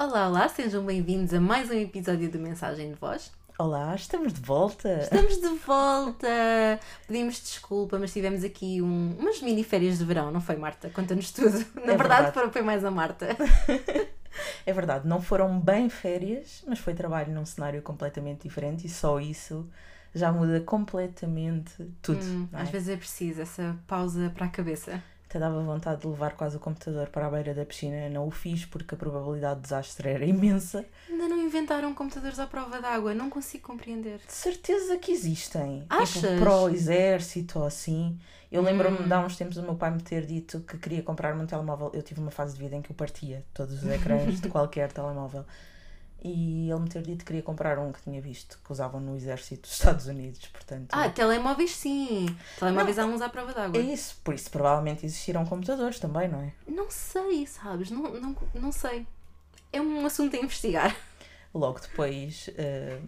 Olá, olá, sejam bem-vindos a mais um episódio do Mensagem de Voz. Olá, estamos de volta. Estamos de volta! Pedimos desculpa, mas tivemos aqui um, umas mini férias de verão, não foi, Marta? Conta-nos tudo. Na É verdade, verdade. foi mais a Marta. É verdade, não foram bem férias, mas foi trabalho num cenário completamente diferente e só isso já muda completamente tudo. Hum, é? às vezes é preciso essa pausa para a cabeça. Até dava vontade de levar quase o computador para a beira da piscina, não o fiz porque a probabilidade de desastre era imensa. Ainda não inventaram computadores à prova d'água, não consigo compreender. De certeza que existem. Achas? Tipo, para o exército ou assim. Eu lembro-me Hum. de há uns tempos o meu pai me ter dito que queria comprar um telemóvel. Eu tive uma fase de vida em que eu partia todos os ecrãs de qualquer telemóvel. E ele me ter dito que queria comprar um que tinha visto, que usavam no exército dos Estados Unidos, portanto... Ah, telemóveis sim. Telemóveis há uns à prova d'água. é isso, por isso provavelmente existiram computadores também, não é? Não sei, sabes? Não, não, não sei. É um assunto a investigar. Logo depois eh,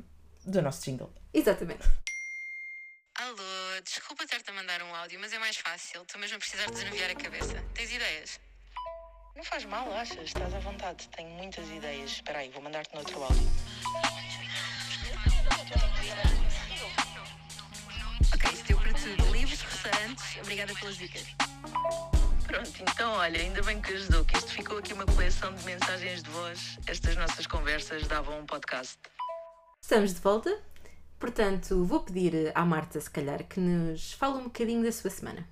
do nosso jingle. Exatamente. Alô, desculpa ter-te a mandar um áudio, mas é mais fácil. Estou mesmo a precisar desanuviar a cabeça. Tens ideias? Não faz mal, achas? Estás à vontade. Tenho muitas ideias. Espera aí, vou mandar-te no outro áudio. Ok, isso deu para tudo. Livros, restaurantes. Obrigada pelas dicas. Pronto, então olha, ainda bem que ajudou, que isto ficou aqui uma coleção de mensagens de voz. Estas nossas conversas davam um podcast. Estamos de volta. Portanto, vou pedir à Marta, se calhar, que nos fale um bocadinho da sua semana.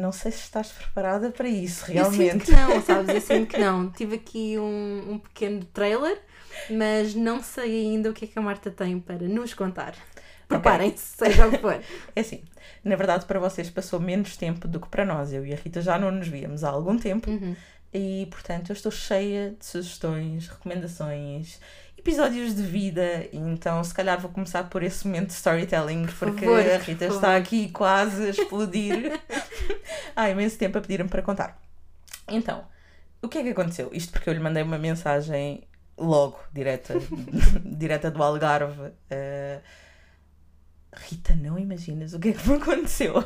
Não sei se estás preparada para isso, Eu sinto realmente. que não, sabes? Eu sinto que não. Tive aqui um, um pequeno trailer, mas não sei ainda o que é que a Marta tem para nos contar. Preparem-se, seja o que for. É assim, na verdade para vocês passou menos tempo do que para nós. Eu e a Rita já não nos víamos há algum tempo Uhum. e, portanto, eu estou cheia de sugestões, recomendações, episódios de vida. Então, se calhar vou começar por esse momento de storytelling, porque favor, a por Rita favor. está aqui quase a explodir. há imenso tempo a pedir-me para contar. Então, o que é que aconteceu? Isto porque eu lhe mandei uma mensagem logo, direta, direta do Algarve. eh, Rita, não imaginas o que é que me aconteceu.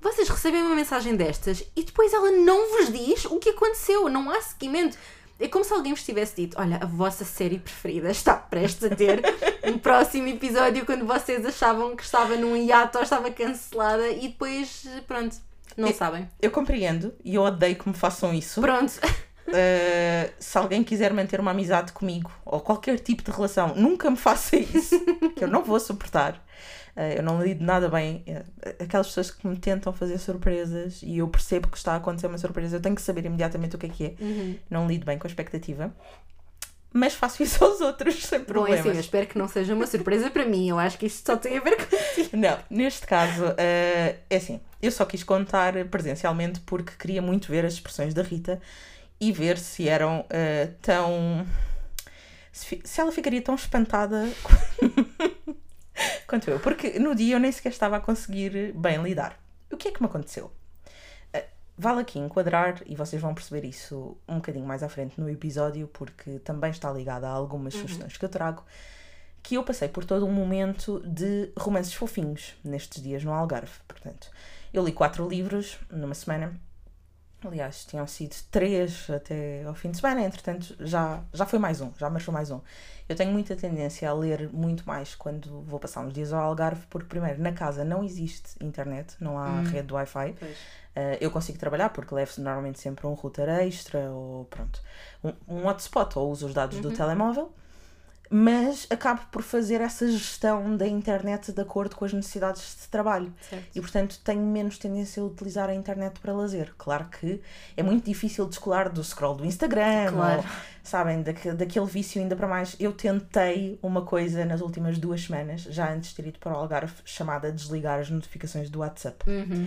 Vocês recebem uma mensagem destas e depois ela não vos diz o que aconteceu, não há seguimento. É como se alguém vos tivesse dito: Olha, a vossa série preferida está prestes a ter um próximo episódio quando vocês achavam que estava num hiato ou estava cancelada e depois, pronto, não Eu- sabem. Eu compreendo e eu odeio que me façam isso. Pronto, Uh, se alguém quiser manter uma amizade comigo ou qualquer tipo de relação, nunca me faça isso, que eu não vou suportar. Uh, eu não lido nada bem. Uh, aquelas pessoas que me tentam fazer surpresas e eu percebo que está a acontecer uma surpresa, eu tenho que saber imediatamente o que é que é. Uhum. Não lido bem com a expectativa. Mas faço isso aos outros sem Bom, é problemas. assim, eu espero que não seja uma surpresa para mim. Eu acho que isto só tem a ver com. Não, neste caso, eh, é assim, eu só quis contar presencialmente porque queria muito ver as expressões da Rita e ver se eram eh, tão. Se, se ela ficaria tão espantada quanto eu. Porque no dia eu nem sequer estava a conseguir bem lidar. O que é que me aconteceu? Eh, Vale aqui enquadrar, e vocês vão perceber isso um bocadinho mais à frente no episódio, porque também está ligado a algumas sugestões que eu trago que eu passei por todo um momento de romances fofinhos nestes dias no Algarve. Portanto, eu li quatro livros numa semana. Aliás, tinham sido três até ao fim de semana, entretanto já, já foi mais um, já marchou mais um. Eu tenho muita tendência a ler muito mais quando vou passar uns dias ao Algarve, porque primeiro na casa não existe internet, não há rede de Wi-Fi. Uh, eu consigo trabalhar porque levo normalmente sempre um router extra ou pronto, um, um hotspot ou uso os dados do telemóvel, mas acabo por fazer essa gestão da internet de acordo com as necessidades de trabalho. Certo. E portanto tenho menos tendência a utilizar a internet para lazer. Claro que é muito difícil descolar do scroll do Instagram, Claro. ou, sabem, daque- daquele vício ainda para mais. Eu tentei uma coisa nas últimas duas semanas, já antes de ter ido para o Algarve, chamada desligar as notificações do WhatsApp Uhum.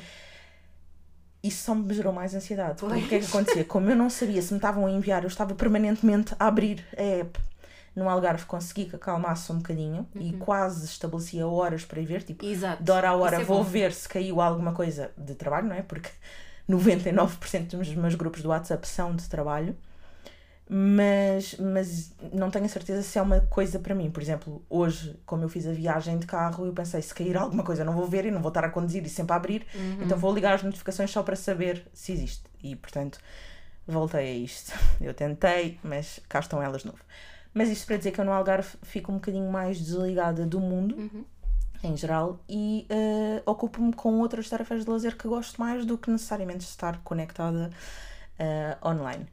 isso só me gerou mais ansiedade. Porque o que é que acontecia? Como eu não sabia se me estavam a enviar, eu estava permanentemente a abrir a app. No Algarve consegui que acalmasse um bocadinho e quase estabelecia horas para ir ver, tipo, Exato. de hora a hora é vou bom. ver se caiu alguma coisa de trabalho, não é? Porque 99% dos meus grupos do WhatsApp são de trabalho. mas, mas não tenho a certeza se é uma coisa para mim. Por exemplo, hoje, como eu fiz a viagem de carro, eu pensei, se cair alguma coisa não vou ver e não vou estar a conduzir e sempre a abrir, então vou ligar as notificações só para saber se existe. E, portanto, voltei a isto. Eu tentei, mas cá estão elas de novo. Mas isto para dizer que eu no Algarve fico um bocadinho mais desligada do mundo, Uhum. em geral, e eh, ocupo-me com outras tarefas de lazer que gosto mais do que necessariamente estar conectada eh, online.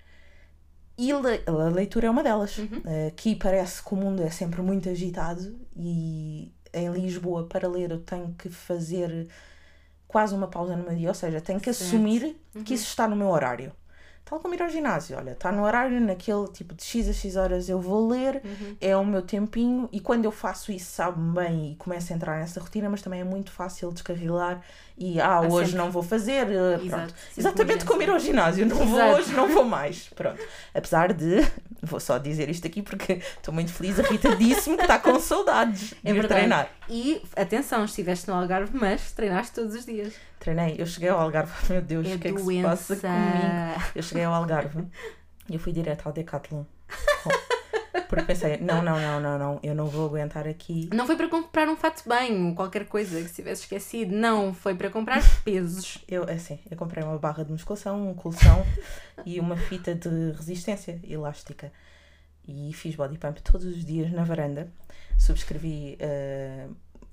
E le- a leitura é uma delas. Eh, Aqui parece que o mundo é sempre muito agitado e em Lisboa, para ler, eu tenho que fazer quase uma pausa no meu dia, ou seja, tenho que Certo. assumir que isso está no meu horário. Tal como ir ao ginásio, olha, está no horário, naquele tipo de X a X horas eu vou ler, é o meu tempinho, e quando eu faço isso, sabe-me bem e começo a entrar nessa rotina, mas também é muito fácil descarrilar e, ah, hoje sempre- não vou fazer, eh, Exato, Exatamente como ir ao ginásio, não vou Exato. hoje, não vou mais, pronto. Apesar de, vou só dizer isto aqui porque estou muito feliz, a Rita disse-me que está com saudades de É verdade. treinar. E atenção, estiveste no Algarve, mas treinaste todos os dias. Treinei, eu cheguei ao Algarve, meu Deus, É o que é que se passa comigo? Eu cheguei ao Algarve e eu fui direto ao Decathlon. Porque pensei, não, não, não, não, não, eu não vou aguentar aqui. Não foi para comprar um fato de banho, qualquer coisa que se tivesse esquecido. Não, foi para comprar pesos. Eu, assim, eu comprei uma barra de musculação, um colchão e uma fita de resistência elástica. E fiz body pump todos os dias na varanda. Subscrevi eh,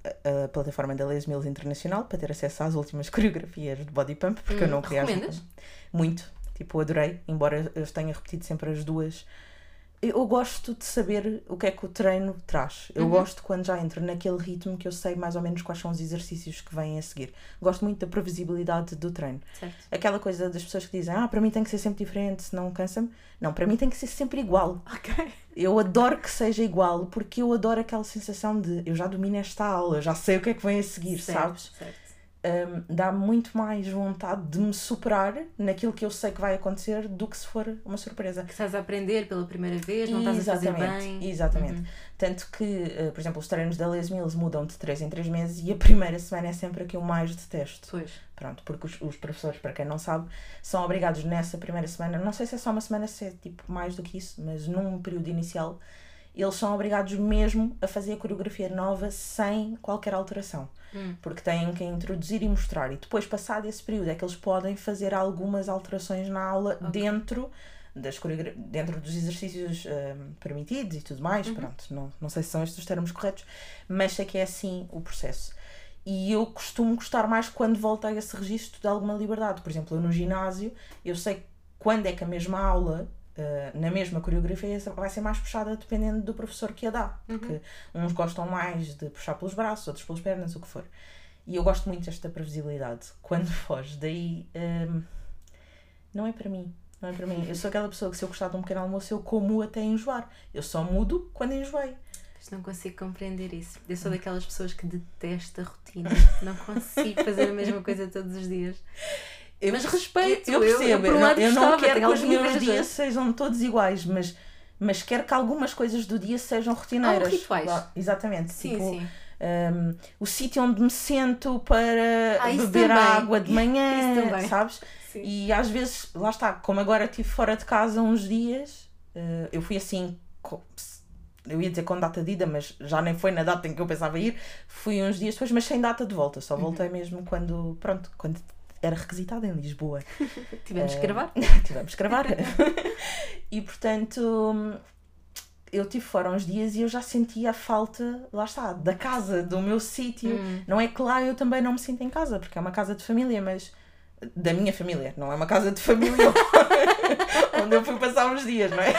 a, a plataforma da Les Mills Internacional para ter acesso às últimas coreografias de body pump, porque eu Hum, não queria... recomendas? Muito. Tipo, adorei, embora eu tenha repetido sempre as duas. Eu gosto de saber o que é que o treino traz. Eu Uhum. gosto quando já entro naquele ritmo que eu sei mais ou menos quais são os exercícios que vêm a seguir. Gosto muito da previsibilidade do treino. Certo. Aquela coisa das pessoas que dizem, ah, para mim tem que ser sempre diferente, senão cansa-me. Não, para mim tem que ser sempre igual. Ok. Eu adoro que seja igual, porque eu adoro aquela sensação de eu já domino esta aula, já sei o que é que vem a seguir, certo, sabes? Certo. Um, dá muito mais vontade de me superar naquilo que eu sei que vai acontecer do que se for uma surpresa. Que estás a aprender pela primeira vez, não estás a fazer bem. Exatamente. Tanto que, uh, por exemplo, os treinos da Les Mills mudam de 3 em 3 meses e a primeira semana é sempre a que eu mais detesto. Pois. Pronto, porque os, os professores, para quem não sabe, são obrigados nessa primeira semana, não sei se é só uma semana, se é tipo mais do que isso, mas num período inicial, eles são obrigados mesmo a fazer a coreografia nova sem qualquer alteração. Hum. Porque têm que introduzir e mostrar. E depois, passado esse período, é que eles podem fazer algumas alterações na aula dentro das coreogra- dentro dos exercícios hum, permitidos e tudo mais. Pronto, não, não sei se são estes os termos corretos, mas sei que é assim o processo. E eu costumo gostar mais quando volto a esse registro de alguma liberdade. Por exemplo, eu no ginásio, eu sei quando é que a mesma aula, uh, na mesma coreografia, vai ser mais puxada dependendo do professor que a dá. Porque uns gostam mais de puxar pelos braços, outros pelas pernas, o que for. E eu gosto muito desta previsibilidade. Quando foge daí, um, não é para mim. Não é para mim. Eu sou aquela pessoa que se eu gostar de um pequeno almoço, eu como até enjoar. Eu só mudo quando enjoei. Mas não consigo compreender isso. Eu sou daquelas pessoas que detesta a rotina. Não consigo fazer a mesma coisa todos os dias. Eu, Mas respeito, eu eu- percebo. eu um não- eu não quero que os meus dias sejam todos iguais, mas, mas quero que algumas coisas do dia sejam rotineiras. Ah, rituais. Vá, Exatamente. Sim, tipo, sim. um, o sítio onde me sento para Ah, beber também. água de manhã, sabes? Sim. E às vezes, lá está, como agora estive fora de casa uns dias, eh, eu fui assim, co- eu ia dizer com data de ida, mas já nem foi na data em que eu pensava ir, fui uns dias depois, mas sem data de volta, só voltei mesmo quando, pronto, quando era requisitada em Lisboa. Tivemos Eh, que gravar. Tivemos que gravar. e portanto, eu estive fora uns dias e eu já sentia a falta, lá está, da casa, do meu sítio. Hum. Não é que lá eu também não me sinto em casa, porque é uma casa de família, mas da minha família, não é uma casa de família onde eu fui passar uns dias, não é?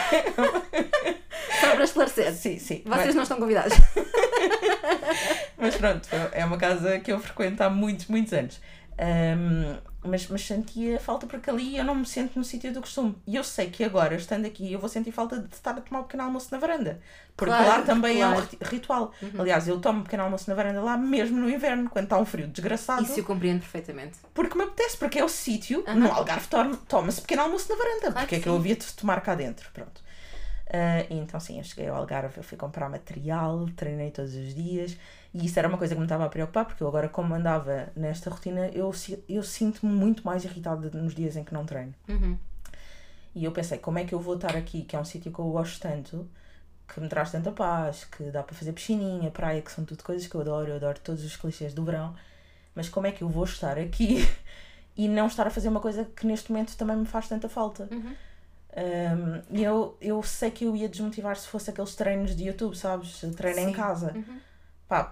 Só para esclarecer. Sim, sim. Vocês não estão convidados. Mas pronto, é uma casa que eu frequento há muitos, muitos anos. Ahm, mas, mas sentia falta porque ali eu não me sinto no sítio do costume. E eu sei que agora, estando aqui, eu vou sentir falta de estar a tomar um pequeno almoço na varanda. Porque Claro, lá também é um claro. ri- ritual. Aliás, eu tomo um pequeno almoço na varanda lá mesmo no inverno, quando está um frio desgraçado. Isso eu compreendo perfeitamente. Porque me apetece, porque é o sítio, Aham. no Algarve tom- toma-se pequeno almoço na varanda. Claro porque que é que eu havia de tomar cá dentro? Pronto. E então sim, eu cheguei ao Algarve, eu fui comprar material, treinei todos os dias e isso era uma coisa que me estava a preocupar porque eu agora como andava nesta rotina eu, eu sinto-me muito mais irritada nos dias em que não treino. Uhum. E eu pensei, como é que eu vou estar aqui, que é um sítio que eu gosto tanto, que me traz tanta paz, que dá para fazer piscininha, praia, que são tudo coisas que eu adoro, eu adoro todos os clichês do verão, mas como é que eu vou estar aqui e não estar a fazer uma coisa que neste momento também me faz tanta falta? Uhum. Um, e eu, eu sei que eu ia desmotivar se fosse aqueles treinos de YouTube, sabes? Treino em Sim. casa. Uhum. Pá,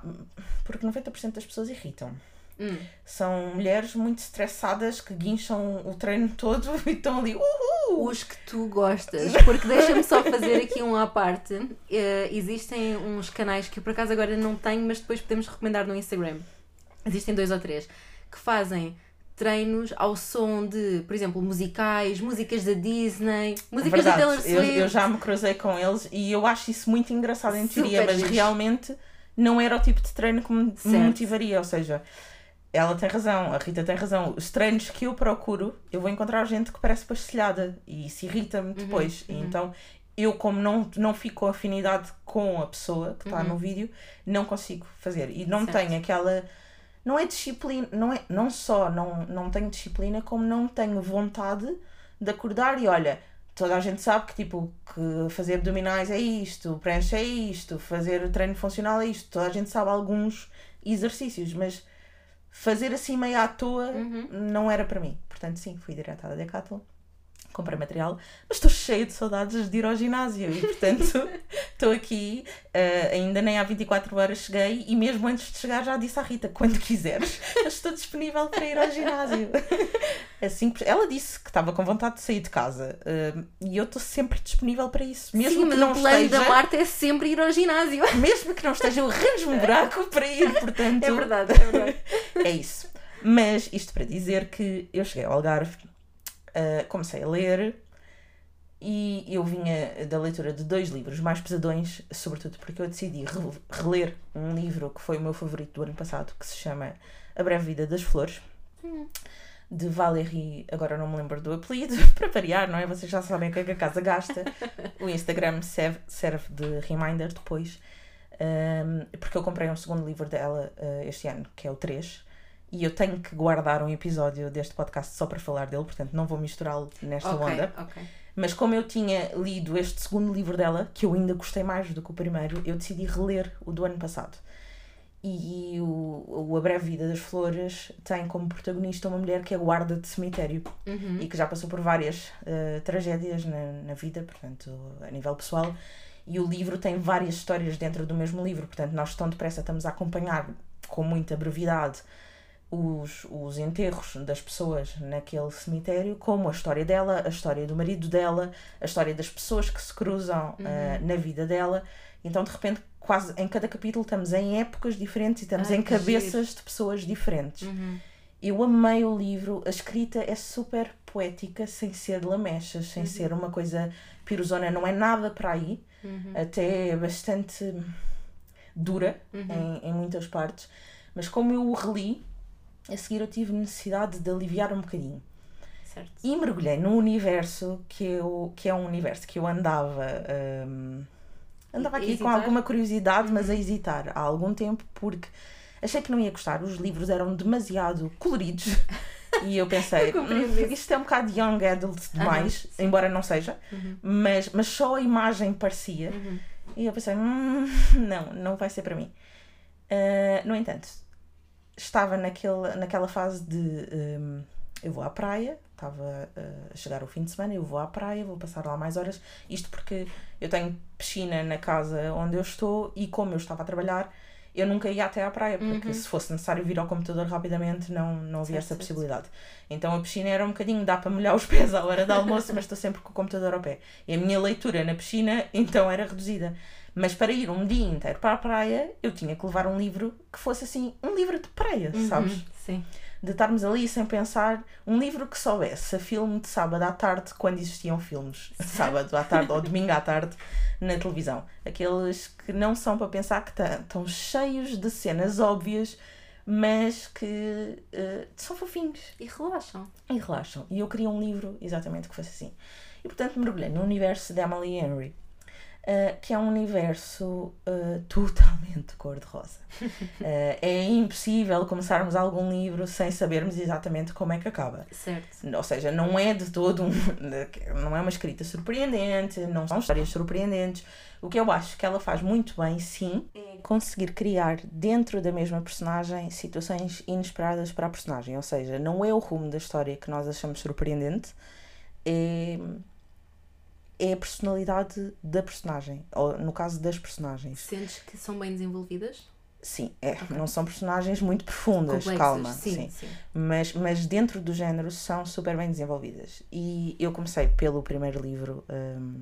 porque 90% das pessoas irritam. Hum. São mulheres muito estressadas que guincham o treino todo e estão ali. Uhul! Os que tu gostas, porque deixa-me só fazer aqui um à parte. Eh, existem uns canais que eu por acaso agora não tenho, mas depois podemos recomendar no Instagram. Existem dois ou três que fazem treinos ao som de, por exemplo, musicais, músicas da Disney, músicas da Taylor Verdade, eu, Swift. eu já me cruzei com eles e eu acho isso muito engraçado em teoria, Super mas fixe. realmente não era o tipo de treino que me, Certo. motivaria. Ou seja, ela tem razão, a Rita tem razão. Os treinos que eu procuro, eu vou encontrar gente que parece pastelhada e isso irrita-me depois. E Então, eu, como não, não fico com afinidade com a pessoa que está no vídeo, não consigo fazer. E não Certo. tenho aquela. Não é disciplina, não, é, não só não, não tenho disciplina, como não tenho vontade de acordar e olha, toda a gente sabe que tipo que fazer abdominais é isto, prancha é isto, fazer treino funcional é isto, toda a gente sabe alguns exercícios, mas fazer assim meio à toa Uhum. não era para mim. Portanto, sim, fui direto à Decathlon, comprei material, mas estou cheia de saudades de ir ao ginásio e, portanto, estou aqui, eh, ainda nem há 24 horas cheguei e mesmo antes de chegar já disse à Rita, quando quiseres, estou disponível para ir ao ginásio. Assim, ela disse que estava com vontade de sair de casa eh, e eu estou sempre disponível para isso. Mesmo Sim, que não o plano esteja, da Marta é sempre ir ao ginásio. mesmo que não esteja, eu arranjo um buraco para ir, portanto... É verdade, é verdade. É isso. Mas isto para dizer que eu cheguei ao Algarve, ah, comecei a ler e eu vinha da leitura de dois livros mais pesadões, sobretudo porque eu decidi re- reler um livro que foi o meu favorito do ano passado, que se chama A Breve Vida das Flores. De Valérie, agora não me lembro do apelido, para variar, não é? Vocês já sabem o que é que a casa gasta. O Instagram serve, serve de reminder depois. Um, porque eu comprei um segundo livro dela uh, este ano, que é o 3, e eu tenho que guardar um episódio deste podcast só para falar dele, portanto não vou misturá-lo nesta ok, onda. ok. Mas como eu tinha lido este segundo livro dela, que eu ainda gostei mais do que o primeiro, eu decidi reler o do ano passado. E o, o A Breve Vida das Flores tem como protagonista uma mulher que é guarda de cemitério Uhum. e que já passou por várias eh, tragédias na, na vida, portanto, a nível pessoal. E o livro tem várias histórias dentro do mesmo livro, portanto, nós tão depressa estamos a acompanhar com muita brevidade os, os enterros das pessoas naquele cemitério, como a história dela, a história do marido dela, a história das pessoas que se cruzam eh, na vida dela. Então, de repente, quase em cada capítulo estamos em épocas diferentes e estamos Ai, em que giro. cabeças de pessoas diferentes. Uhum. Eu amei o livro, a escrita é super poética, sem ser lamechas, sem ser uma coisa piruzona, não é nada para aí, até é bastante dura em, em muitas partes, mas como eu o reli, a seguir eu tive necessidade de aliviar um bocadinho. Certo. E mergulhei num universo que, eu, que é um universo que eu andava. hum, andava aqui com alguma curiosidade, mas a hesitar há algum tempo, porque achei que não ia gostar. Os livros eram demasiado coloridos. E eu pensei, Eu "Hum, isso." isto é um bocado young adult demais, embora não seja, mas, mas só a imagem parecia. E eu pensei, "Hum, não, não vai ser para mim. Ah, no entanto, estava naquele, naquela fase de hum, eu vou à praia, estava ah, a chegar o fim de semana, eu vou à praia, vou passar lá mais horas. Isto porque eu tenho piscina na casa onde eu estou e como eu estava a trabalhar, eu nunca ia até à praia, porque se fosse necessário vir ao computador rapidamente, não, não havia Certo, essa certo. possibilidade. Então a piscina era um bocadinho, dá para molhar os pés à hora do almoço, mas estou sempre com o computador ao pé. E a minha leitura na piscina, então, era reduzida. Mas para ir um dia inteiro para a praia, eu tinha que levar um livro que fosse assim, um livro de praia, sabes? Uhum. Sim. de estarmos ali sem pensar, um livro que soubesse a filme de sábado à tarde, quando existiam filmes, sábado à tarde ou domingo à tarde, na televisão. Aqueles que não são para pensar que estão cheios de cenas óbvias, mas que eh, são fofinhos E relaxam. e relaxam. E eu queria um livro exatamente que fosse assim. E portanto mergulhei no universo de Emily Henry, eh, que é um universo eh, totalmente cor-de-rosa. Eh, é impossível começarmos algum livro sem sabermos exatamente como é que acaba. Certo. Ou seja, não é de todo um, não é uma escrita surpreendente, não são histórias surpreendentes. O que eu acho que ela faz muito bem, sim, é conseguir criar dentro da mesma personagem situações inesperadas para a personagem. Ou seja, não é o rumo da história que nós achamos surpreendente, é, é a personalidade da personagem, ou no caso das personagens. Sentes que são bem desenvolvidas? Sim, é, não são personagens muito profundas, Complexas, calma, sim, sim. sim. Mas, mas dentro do género são super bem desenvolvidas. E eu comecei pelo primeiro livro, hum,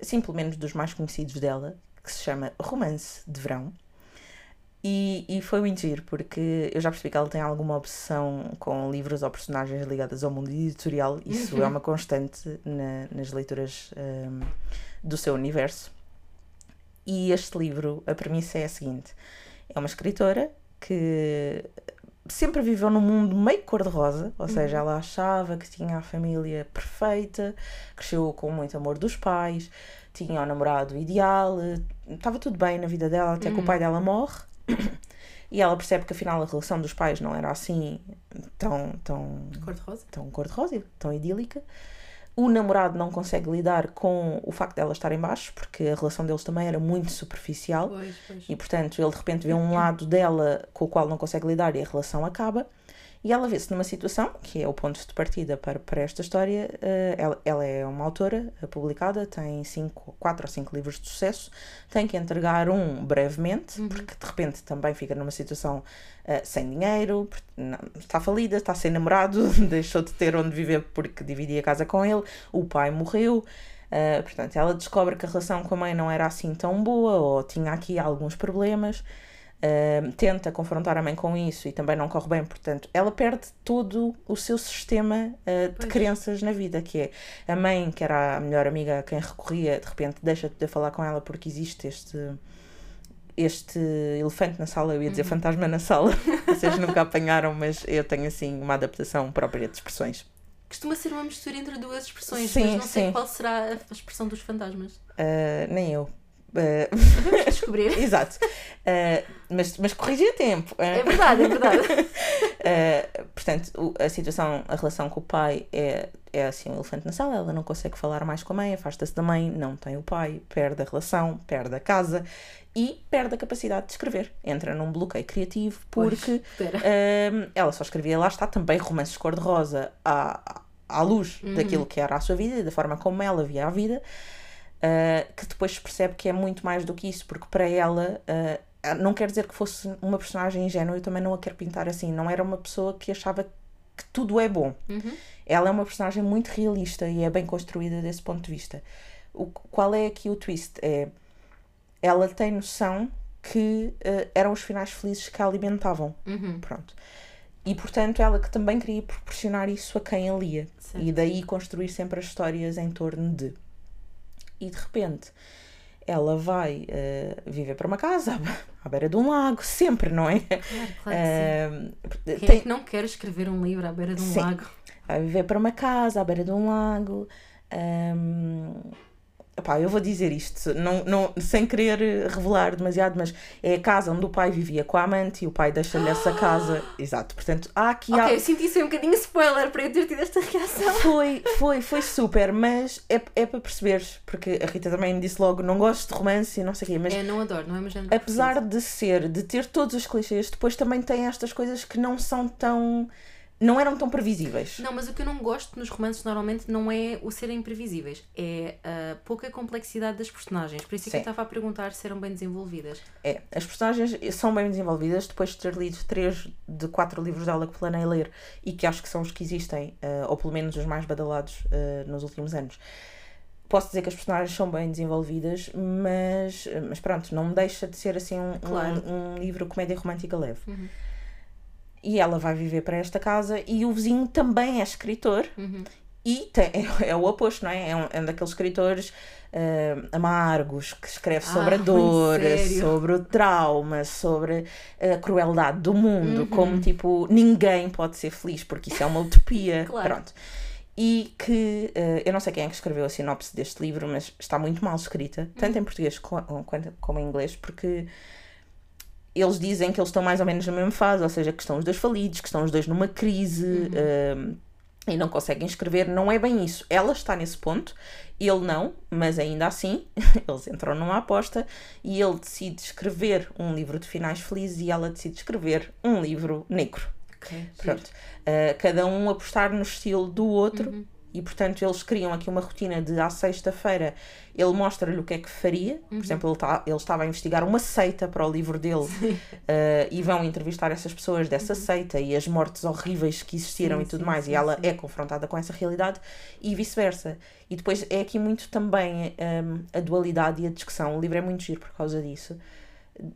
assim, pelo menos dos mais conhecidos dela, que se chama Romance de Verão. E, e foi muito giro, porque eu já percebi que ela tem alguma obsessão com livros ou personagens ligadas ao mundo editorial. Isso é uma constante na- nas leituras hum, do seu universo. E este livro, a premissa é a seguinte: é uma escritora que sempre viveu num mundo meio cor-de-rosa, ou seja, ela achava que tinha a família perfeita, cresceu com muito amor dos pais, tinha o namorado ideal, estava tudo bem na vida dela até que o pai dela morre. E ela percebe que afinal a relação dos pais não era assim tão, tão Cor-de-rosa? tão cor-de-rosa, tão idílica. O namorado não consegue lidar com o facto dela estar em baixo, porque a relação deles também era muito superficial. Pois, pois. E portanto ele de repente vê um lado dela com o qual não consegue lidar e a relação acaba. E ela vê-se numa situação, que é o ponto de partida para, para esta história. eh, ela, ela é uma autora eh, publicada, tem cinco, quatro ou cinco livros de sucesso, tem que entregar um brevemente, porque de repente também fica numa situação eh, sem dinheiro, não- está falida, está sem namorado, deixou de ter onde viver porque dividia a casa com ele, o pai morreu. Uh, portanto, ela descobre que a relação com a mãe não era assim tão boa ou tinha aqui alguns problemas. Uh, tenta confrontar a mãe com isso e também não corre bem, portanto, ela perde todo o seu sistema uh, de crenças na vida, que é a mãe, que era a melhor amiga a quem recorria, de repente deixa de poder falar com ela porque existe este este elefante na sala, eu ia dizer fantasma na sala, vocês nunca apanharam, mas eu tenho assim uma adaptação própria de expressões. Costuma ser uma mistura entre duas expressões, Sim, mas não sei sim. qual será a expressão dos fantasmas. Uh, nem eu. Uh, Vamos descobrir. Exato. Uh, mas, mas corrigi a tempo. Uh, É verdade, é verdade. uh, portanto, o- a situação, a relação com o pai é, é assim um elefante na sala. Ela não consegue falar mais com a mãe, afasta-se da mãe, não tem o pai, perde a relação, perde a casa e perde a capacidade de escrever. Entra num bloqueio criativo porque Espera. um, ela só escrevia, lá está, também romances cor-de-rosa à, à luz daquilo que era a sua vida e da forma como ela via a vida, uh, que depois se percebe que é muito mais do que isso, porque para ela uh, não quer dizer que fosse uma personagem ingênua, eu também não a quero pintar assim, não era uma pessoa que achava que tudo é bom. Uhum. Ela é uma personagem muito realista e é bem construída desse ponto de vista. O, qual é aqui o twist? É ela tem noção que uh, eram os finais felizes que a alimentavam. Uhum. Pronto. E portanto, ela que também queria proporcionar isso a quem a lia. Certo. E daí construir sempre as histórias em torno de. E de repente, ela vai eh, viver para uma casa à, beira de um lago, sempre, não é? Claro, claro que sim. Eh, Quem tem- é que não quer escrever um livro à beira de um Sim. lago? vai viver para uma casa à beira de um lago. Ahm, epá, eu vou dizer isto, não, não, sem querer revelar demasiado, mas é a casa onde o pai vivia com a amante e o pai deixa-lhe essa casa. Exato, portanto, há aqui. há- Ok, eu senti isso um bocadinho spoiler para eu ter tido esta reação. Foi, foi, foi super, mas é, é para perceberes, porque a Rita também me disse logo: não gosto de romance e não sei o quê, mas É, não adoro, não é género apesar preferido. de ser, de ter todos os clichês, depois também tem estas coisas que não são tão. Não eram tão previsíveis. Não, mas o que eu não gosto nos romances normalmente não é o serem imprevisíveis, é a pouca complexidade das personagens. Por isso é que eu estava a perguntar se eram bem desenvolvidas. É, as personagens são bem desenvolvidas depois de ter lido três de quatro livros dela que planei ler e que acho que são os que existem, eh, ou pelo menos os mais badalados eh, nos últimos anos. Posso dizer que as personagens são bem desenvolvidas, mas, mas pronto, não me deixa de ser assim um, Claro. um, um livro comédia romântica leve. Uhum. E ela vai viver para esta casa e o vizinho também é escritor Uhum. e tem, é, é o oposto, não é? É um, é um daqueles escritores ah, amargos que escreve Ah, sobre a muito dor, sobre o trauma, sobre a crueldade do mundo, Uhum. como tipo ninguém pode ser feliz porque isso é uma utopia. Claro. Pronto. E que ah, eu não sei quem é que escreveu a sinopse deste livro, mas está muito mal escrita, tanto em português co- quanto como em inglês, porque eles dizem que eles estão mais ou menos na mesma fase, ou seja, que estão os dois falidos, que estão os dois numa crise um, e não conseguem escrever. Não é bem isso. Ela está nesse ponto, ele não, mas ainda assim, eles entram numa aposta e ele decide escrever um livro de finais felizes e ela decide escrever um livro negro. Ok, giro. Pronto. Uh, cada um apostar no estilo do outro. E, portanto, eles criam aqui uma rotina de à sexta-feira ele mostra-lhe o que é que faria. Por exemplo, ele, tá, ele estava a investigar uma seita para o livro dele eh, e vão entrevistar essas pessoas dessa seita e as mortes horríveis que existiram Sim, e tudo sim, mais, sim, e ela é confrontada com essa realidade e vice-versa. E depois é aqui muito também hum, a dualidade e a discussão. O livro é muito giro por causa disso.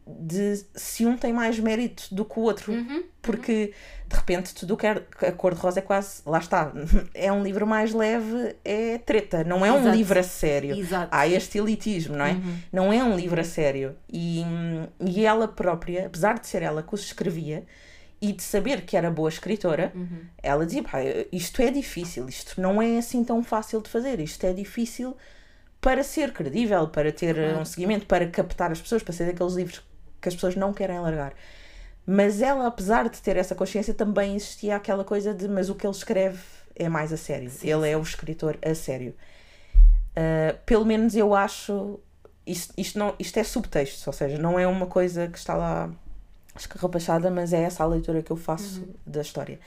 De se um tem mais mérito do que o outro. Uhum. Porque de repente tudo que é a cor de rosa é quase. Lá está. É um livro mais leve, é treta. Não é um Exato. livro a sério. Exato. Há este elitismo, não é? Não é um livro a sério. E, e ela própria, apesar de ser ela que os escrevia e de saber que era boa escritora, ela dizia: "Pá, isto é difícil, isto não é assim tão fácil de fazer, isto é difícil para ser credível, para ter uh, um seguimento, para captar as pessoas, para ser daqueles livros que as pessoas não querem largar. Mas ela, apesar de ter essa consciência, também existia aquela coisa de: mas o que ele escreve é mais a sério. ele é o escritor a sério. Uh, pelo menos eu acho. Isto, isto, não, isto é subtexto, ou seja, não é uma coisa que está lá escarrapachada, mas é essa a leitura que eu faço da história.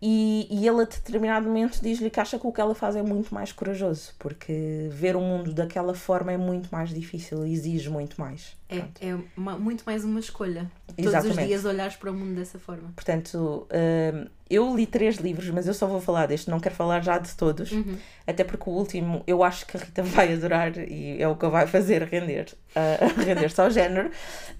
E, e ele a determinado momento diz-lhe que acha que o que ela faz é muito mais corajoso, porque ver o mundo daquela forma é muito mais difícil e exige muito mais. É, é uma- muito mais uma escolha. Todos os dias olhares para o mundo dessa forma. Portanto, hum, eu li três livros, mas eu só vou falar deste, não quero falar já de todos, até porque o último eu acho que a Rita vai adorar e é o que vai fazer render, ah, render-se ao género,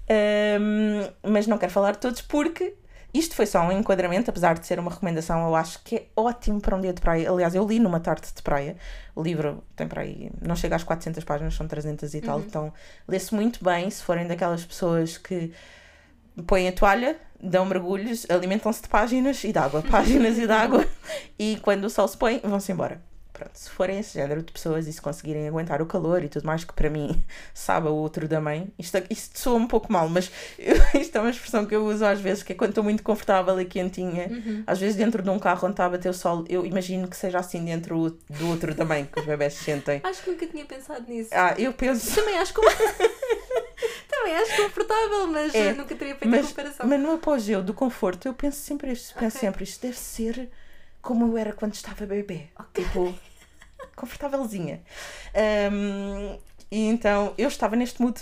Hum, mas não quero falar de todos porque isto foi só um enquadramento, apesar de ser uma recomendação, eu acho que é ótimo para um dia de praia. Aliás, eu li numa tarde de praia, o livro tem para aí, não chega às 400 páginas, são 300 e tal, então lê-se muito bem. Se forem daquelas pessoas que põem a toalha, dão mergulhos, alimentam-se de páginas e de água, páginas e de água, e quando o sol se põe, vão-se embora. Pronto, se forem esse género de pessoas e se conseguirem aguentar o calor e tudo mais, que para mim sabe o outro da mãe, isto, isto soa um pouco mal, mas eu- isto é uma expressão que eu uso às vezes, que é quando estou muito confortável e quentinha, às vezes dentro de um carro onde está a bater o sol, eu imagino que seja assim dentro do outro também, que os bebés se sentem. Acho que nunca tinha pensado nisso. Ah, eu penso. Também acho com... Também acho confortável, mas É, nunca teria feito a Mas, comparação. mas no apogeu do conforto, eu penso sempre isto. Penso Ok. sempre isto deve ser como eu era quando estava bebê. Tipo, confortávelzinha. Ahm, e então, eu estava neste mood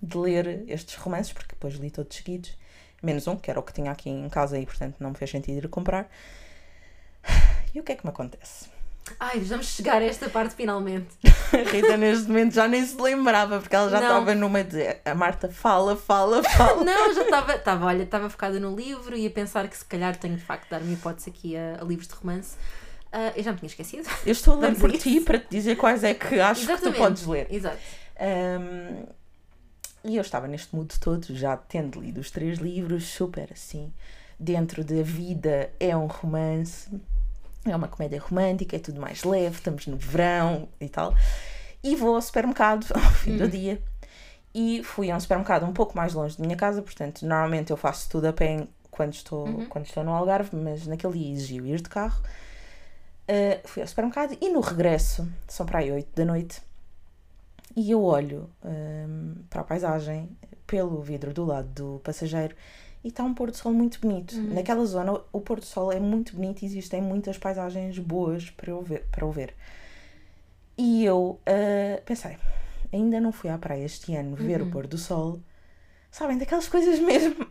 de ler estes romances, porque depois li todos seguidos. Menos um, que era o que tinha aqui em casa e, portanto, não me fez sentido ir comprar. E o que é que me acontece? Ai, vamos chegar a esta parte finalmente. A Rita, neste momento, já nem se lembrava, porque ela já estava numa de. A Marta fala, fala, fala. Não, já estava, estava, olha, estava focada no livro e a pensar que se calhar tenho de facto de dar-me hipótese aqui a, a livros de romance. Ah, eu já me tinha esquecido. Eu estou a ler por ti para te dizer quais é que acho que tu Exatamente. podes ler. Exato. Um, e eu estava neste mood todo, já tendo lido os três livros, super assim, dentro da vida é um romance, é uma comédia romântica, é tudo mais leve, estamos no verão e tal. E vou ao supermercado ao fim do dia. E fui a um supermercado um pouco mais longe da minha casa, portanto, normalmente eu faço tudo a pé quando estou, quando estou no Algarve, mas naquele dia exigiu ir de carro. Uh, fui ao supermercado e no regresso, são para aí 8 da noite, e eu olho hum, para a paisagem pelo vidro do lado do passageiro e está um pôr do sol muito bonito. Naquela zona, o pôr do sol é muito bonito e existem muitas paisagens boas para eu ver. Para eu ver. E eu ah, pensei, ainda não fui à praia este ano ver o pôr do sol. Sabem, daquelas coisas mesmo.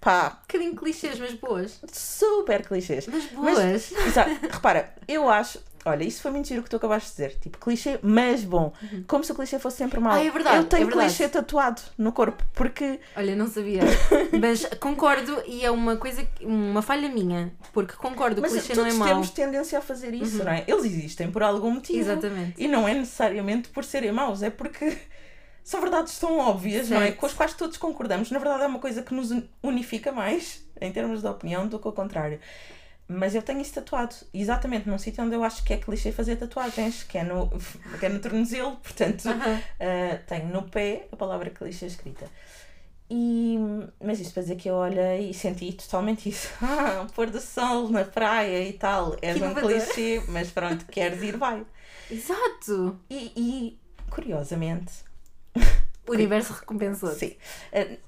Pá, Um bocadinho clichês, mas boas. super clichês. Mas boas. Exato. Repara, eu acho. Olha, isso foi mentira o que tu acabaste de dizer. Tipo, clichê, mas bom. Como se o clichê fosse sempre mau. Ah, é verdade, Eu tenho é verdade. clichê tatuado no corpo, porque. Olha, não sabia. Mas concordo e é uma coisa, uma falha minha. Porque concordo, o Mas clichê todos não é mau. temos tendência a fazer isso, não é? Eles existem por algum motivo. Exatamente. E não é necessariamente por serem maus, é porque são verdades tão óbvias, não é? Certo. Com as quais todos concordamos. Na verdade, é uma coisa que nos unifica mais, em termos de opinião, do que o contrário. Mas eu tenho isso tatuado, exatamente num sítio onde eu acho que é clichê fazer tatuagens, que é no, que é no tornozelo, portanto, ah, tenho no pé a palavra clichê escrita. E, mas isto para dizer que eu olhei e senti totalmente isso. Ah, pôr do sol na praia e tal. És Que um inovador. clichê, mas pronto, queres ir, vai. Exato. E, e, curiosamente, O universo recompensou. sim. eh,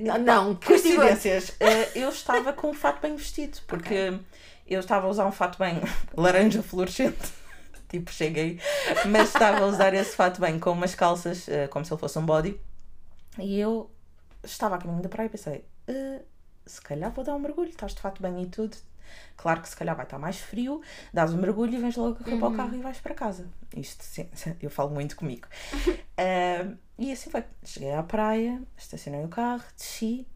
Não, não, coincidências. Eh, eu estava com um fato bem vestido, porque Eu estava a usar um fato bem laranja fluorescente. tipo, cheguei. Mas estava a usar esse fato bem com umas calças, eh, como se ele fosse um body. E eu estava a caminho da praia e pensei: "Eh, se calhar vou dar um mergulho, estás de fato bem e tudo. Claro que se calhar vai estar mais frio, dás um mergulho e vens logo a roupa ao carro e vais para casa. Isto, sim, eu falo muito comigo. Ah, e assim foi. Cheguei à praia, estacionei o carro, desci.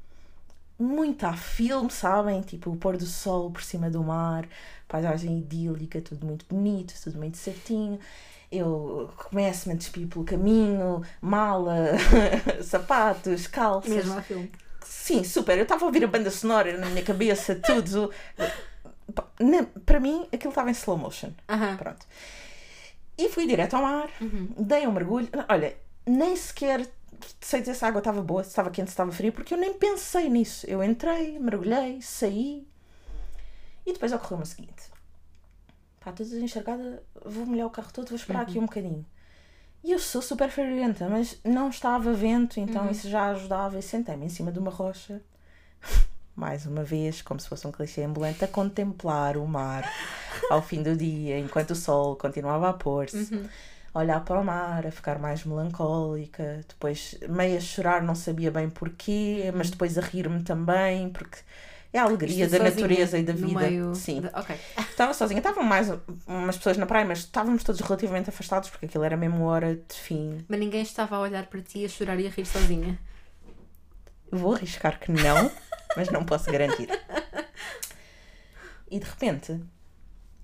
Muito a filme, sabem? Tipo o pôr do sol por cima do mar, paisagem idílica, tudo muito bonito, tudo muito certinho. Eu começo-me a despir pelo caminho, mala, sapatos, calças. Mesmo a filme. Sim, super. Eu estava a ouvir a banda sonora na minha cabeça, tudo. Para mim, aquilo estava em slow motion. Aham. Pronto. E fui direto ao mar, dei um mergulho. Olha, nem sequer sei dizer se a água estava boa, se estava quente, se estava fria, porque eu nem pensei nisso. Eu entrei, mergulhei, saí e depois ocorreu-me o seguinte: pá, estou desenxergada, vou molhar o carro todo, vou esperar aqui um bocadinho. E eu sou super friorenta, mas não estava vento, então isso já ajudava. E sentei-me em cima de uma rocha, mais uma vez, como se fosse um clichê ambulante, a contemplar o mar ao fim do dia, enquanto o sol continuava a pôr-se. Olhar para o mar, a ficar mais melancólica, depois meio a chorar, não sabia bem porquê, mas depois a rir-me também, porque é a alegria Isto da sozinha, natureza e da vida. Sim. de- Ok. Estava sozinha, estavam mais umas pessoas na praia, mas estávamos todos relativamente afastados porque aquilo era mesmo hora de fim. Mas ninguém estava a olhar para ti, a chorar e a rir sozinha. Vou arriscar que não, mas não posso garantir. E de repente,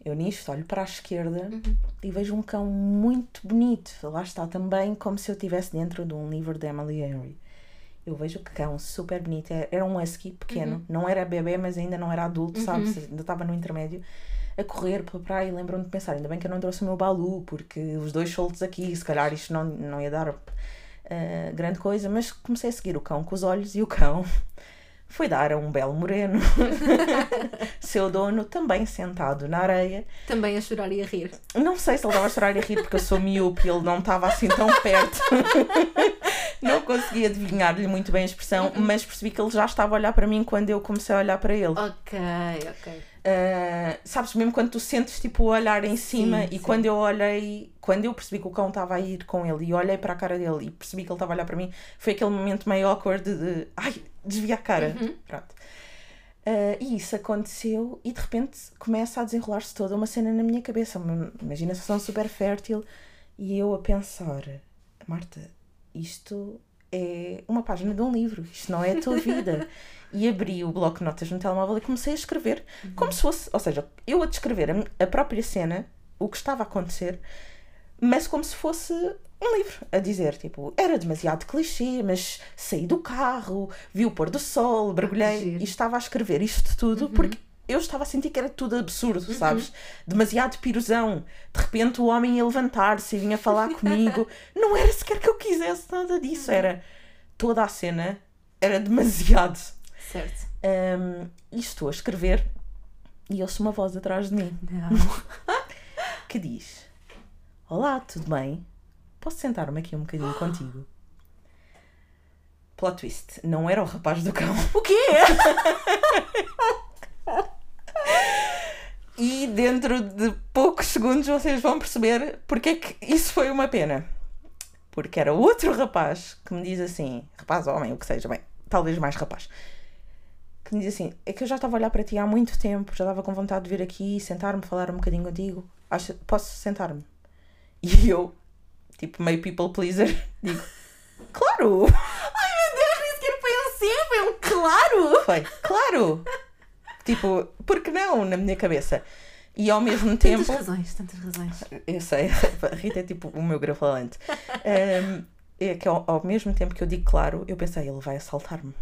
eu nisto olho para a esquerda e vejo um cão muito bonito. Lá está também como se eu estivesse dentro de um livro de Emily Henry. Eu vejo o cão super bonito. Era- Era um husky pequeno. Não era bebê, mas ainda não era adulto, sabes? Ainda estava no intermédio. A correr pela praia e lembro-me de pensar, ainda bem que eu não trouxe o meu balu, porque os dois soltos aqui, se calhar isto não, não ia dar ah, grande coisa, mas comecei a seguir o cão com os olhos e o cão foi dar a um belo moreno, seu dono, também sentado na areia. Também a chorar e a rir. Não sei se ele estava a chorar e a rir porque eu sou miúpe e ele não estava assim tão perto. não consegui adivinhar-lhe muito bem a expressão, mas percebi que ele já estava a olhar para mim quando eu comecei a olhar para ele. Ok, ok. Uh, sabes, mesmo quando tu sentes tipo o olhar em cima Sim, e sim. quando eu olhei, quando eu percebi que o cão estava a ir com ele e olhei para a cara dele e percebi que ele estava a olhar para mim, foi aquele momento meio awkward de, de ai, desvia a cara. Pronto. Uh, e isso aconteceu e de repente começa a desenrolar-se toda uma cena na minha cabeça, uma imaginação super fértil e eu a pensar, Marta, isto é uma página de um livro, isto não é a tua vida. e abri o bloco de notas no telemóvel e comecei a escrever, como se fosse, ou seja, eu a descrever a, a própria cena, o que estava a acontecer, mas como se fosse um livro, a dizer, tipo, era demasiado clichê, mas saí do carro, vi o pôr do sol, mergulhei giro. e estava a escrever isto tudo porque eu estava a sentir que era tudo absurdo, sabes? Demasiado piruzão. De repente o homem ia levantar-se e vinha falar comigo. Não era sequer que eu quisesse nada disso, era toda a cena era demasiado. Certo. Um, e estou a escrever e ouço uma voz atrás de mim Não. que diz: Olá, tudo bem? Posso sentar-me aqui um bocadinho contigo? Plot twist: não era o rapaz do cão. O quê? E dentro de poucos segundos vocês vão perceber porque é que isso foi uma pena. Porque era outro rapaz que me diz assim: rapaz, homem, o que seja, bem, talvez mais rapaz. Que me diz assim: é que eu já estava a olhar para ti há muito tempo, já estava com vontade de vir aqui, sentar-me, falar um bocadinho contigo. Acha, posso sentar-me? E eu, tipo, meio people pleaser, digo: claro! Ai meu Deus, nem sequer foi um sim, foi um claro! Foi, claro! Tipo, porque não, na minha cabeça. E ao mesmo Tantas tempo. razões, tantas razões. Eu sei, a Rita é tipo o meu grafalante. Um, é que ao, ao mesmo tempo que eu digo claro, eu pensei, ele vai assaltar-me.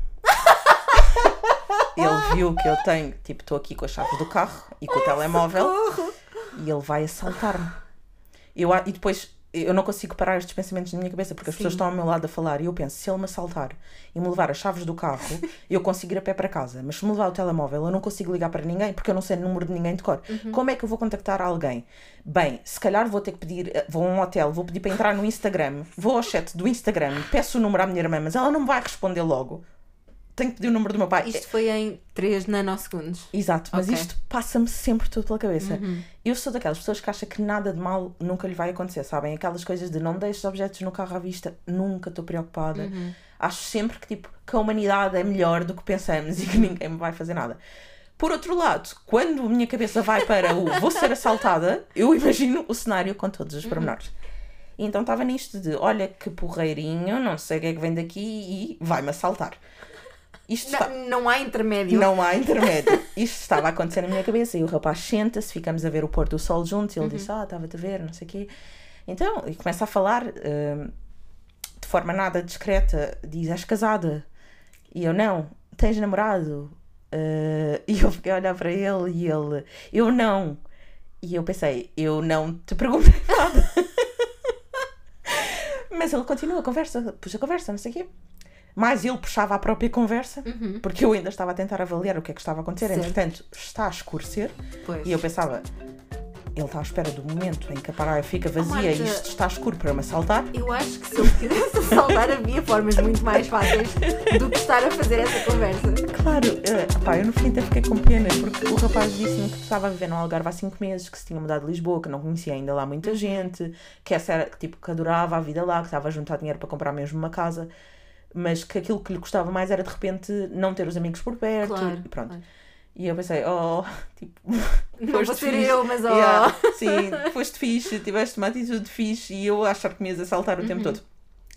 ele viu que eu tenho, tipo, estou aqui com as chaves do carro e com o telemóvel e ele vai assaltar-me. Eu, a- e depois eu não consigo parar estes pensamentos na minha cabeça porque as Sim. pessoas estão ao meu lado a falar e eu penso, se ele me assaltar e me levar as chaves do carro, eu consigo ir a pé para casa. Mas se me levar o telemóvel, eu não consigo ligar para ninguém porque eu não sei o número de ninguém de cor. Como é que eu vou contactar alguém? Bem, se calhar vou ter que pedir, vou a um hotel, vou pedir para entrar no Instagram, vou ao chat do Instagram, peço o número à minha irmã, mas ela não me vai responder logo. Tenho que pedir o número do meu pai. Isto foi em 3 nanosegundos. Exato, mas Ok. isto passa-me sempre tudo pela cabeça. Uhum. Eu sou daquelas pessoas que acham que nada de mal nunca lhe vai acontecer, sabem? Aquelas coisas de não deixes objetos no carro à vista, nunca estou preocupada. Uhum. Acho sempre que, tipo, que a humanidade é melhor do que pensamos e que ninguém me vai fazer nada. Por outro lado, quando a minha cabeça vai para o vou ser assaltada, eu imagino o cenário com todos Uhum. os pormenores. E então estava nisto de olha que porreirinho, não sei o que é que vem daqui e vai-me assaltar. Isto está... Não, não há intermédio. Não há intermédio. Isto estava a acontecer na minha cabeça e o rapaz senta-se, ficamos a ver o pôr do sol juntos e ele disse, ah, estava-te a ver, não sei o quê. Então, e começa a falar hum, de forma nada discreta, diz, és casada? E eu, não. Tens namorado? Uh, e eu fiquei a olhar para ele e ele, eu não. E eu pensei, eu não te perguntei nada. Mas ele continua a conversa, puxa a conversa, não sei o quê. Mais ele puxava a própria conversa, Uhum. porque eu ainda estava a tentar avaliar o que é que estava a acontecer. Certo. Entretanto, está a escurecer Pois. e eu pensava, ele está à espera do momento em que a praia fica vazia Marta. e isto está escuro para me assaltar. Eu acho que se eu quisesse assaltar havia formas muito mais fáceis do que estar a fazer essa conversa. Claro, eh, pá, eu no fim até fiquei com pena, porque o rapaz disse-me que estava a viver no Algarve há 5 meses, que se tinha mudado de Lisboa, que não conhecia ainda lá muita gente, que essa era, tipo, que adorava a vida lá, que estava a juntar dinheiro para comprar mesmo uma casa, mas que aquilo que lhe gostava mais era de repente não ter os amigos por perto Claro. e pronto. claro. E eu pensei, oh, tipo, Não vou ser fixe. eu, mas ó. Yeah, sim, foste fixe, tiveste uma atitude fixe e eu a achar que me ias assaltar o Uhum. tempo todo.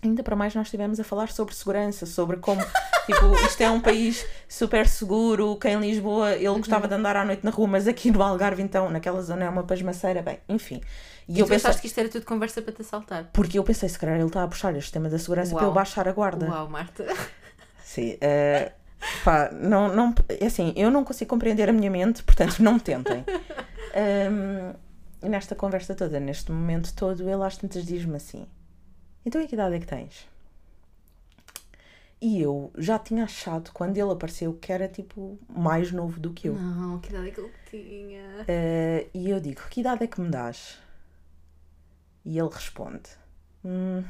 Ainda para mais nós estivemos a falar sobre segurança, sobre como, tipo, isto é um país super seguro, que em Lisboa ele Uhum. gostava de andar à noite na rua, mas aqui no Algarve então, naquela zona é uma pasmaceira, bem, enfim. E, E eu tu pensei, pensaste que isto era tudo conversa para te assaltar? porque eu pensei, se calhar ele está a puxar este tema da segurança para Uau. eu baixar a guarda. Uau, Marta. Sim, eh, pá, não, não, é assim, eu não consigo compreender a minha mente, portanto não me tentem. E nesta conversa toda, neste momento todo, ele às tantas diz-me assim: Então e que idade é que tens? E eu já tinha achado, quando ele apareceu, que era tipo mais novo do que eu. Não, que idade é que ele tinha? Eh, e eu digo: Que idade é que me dás? E ele responde: "Hum,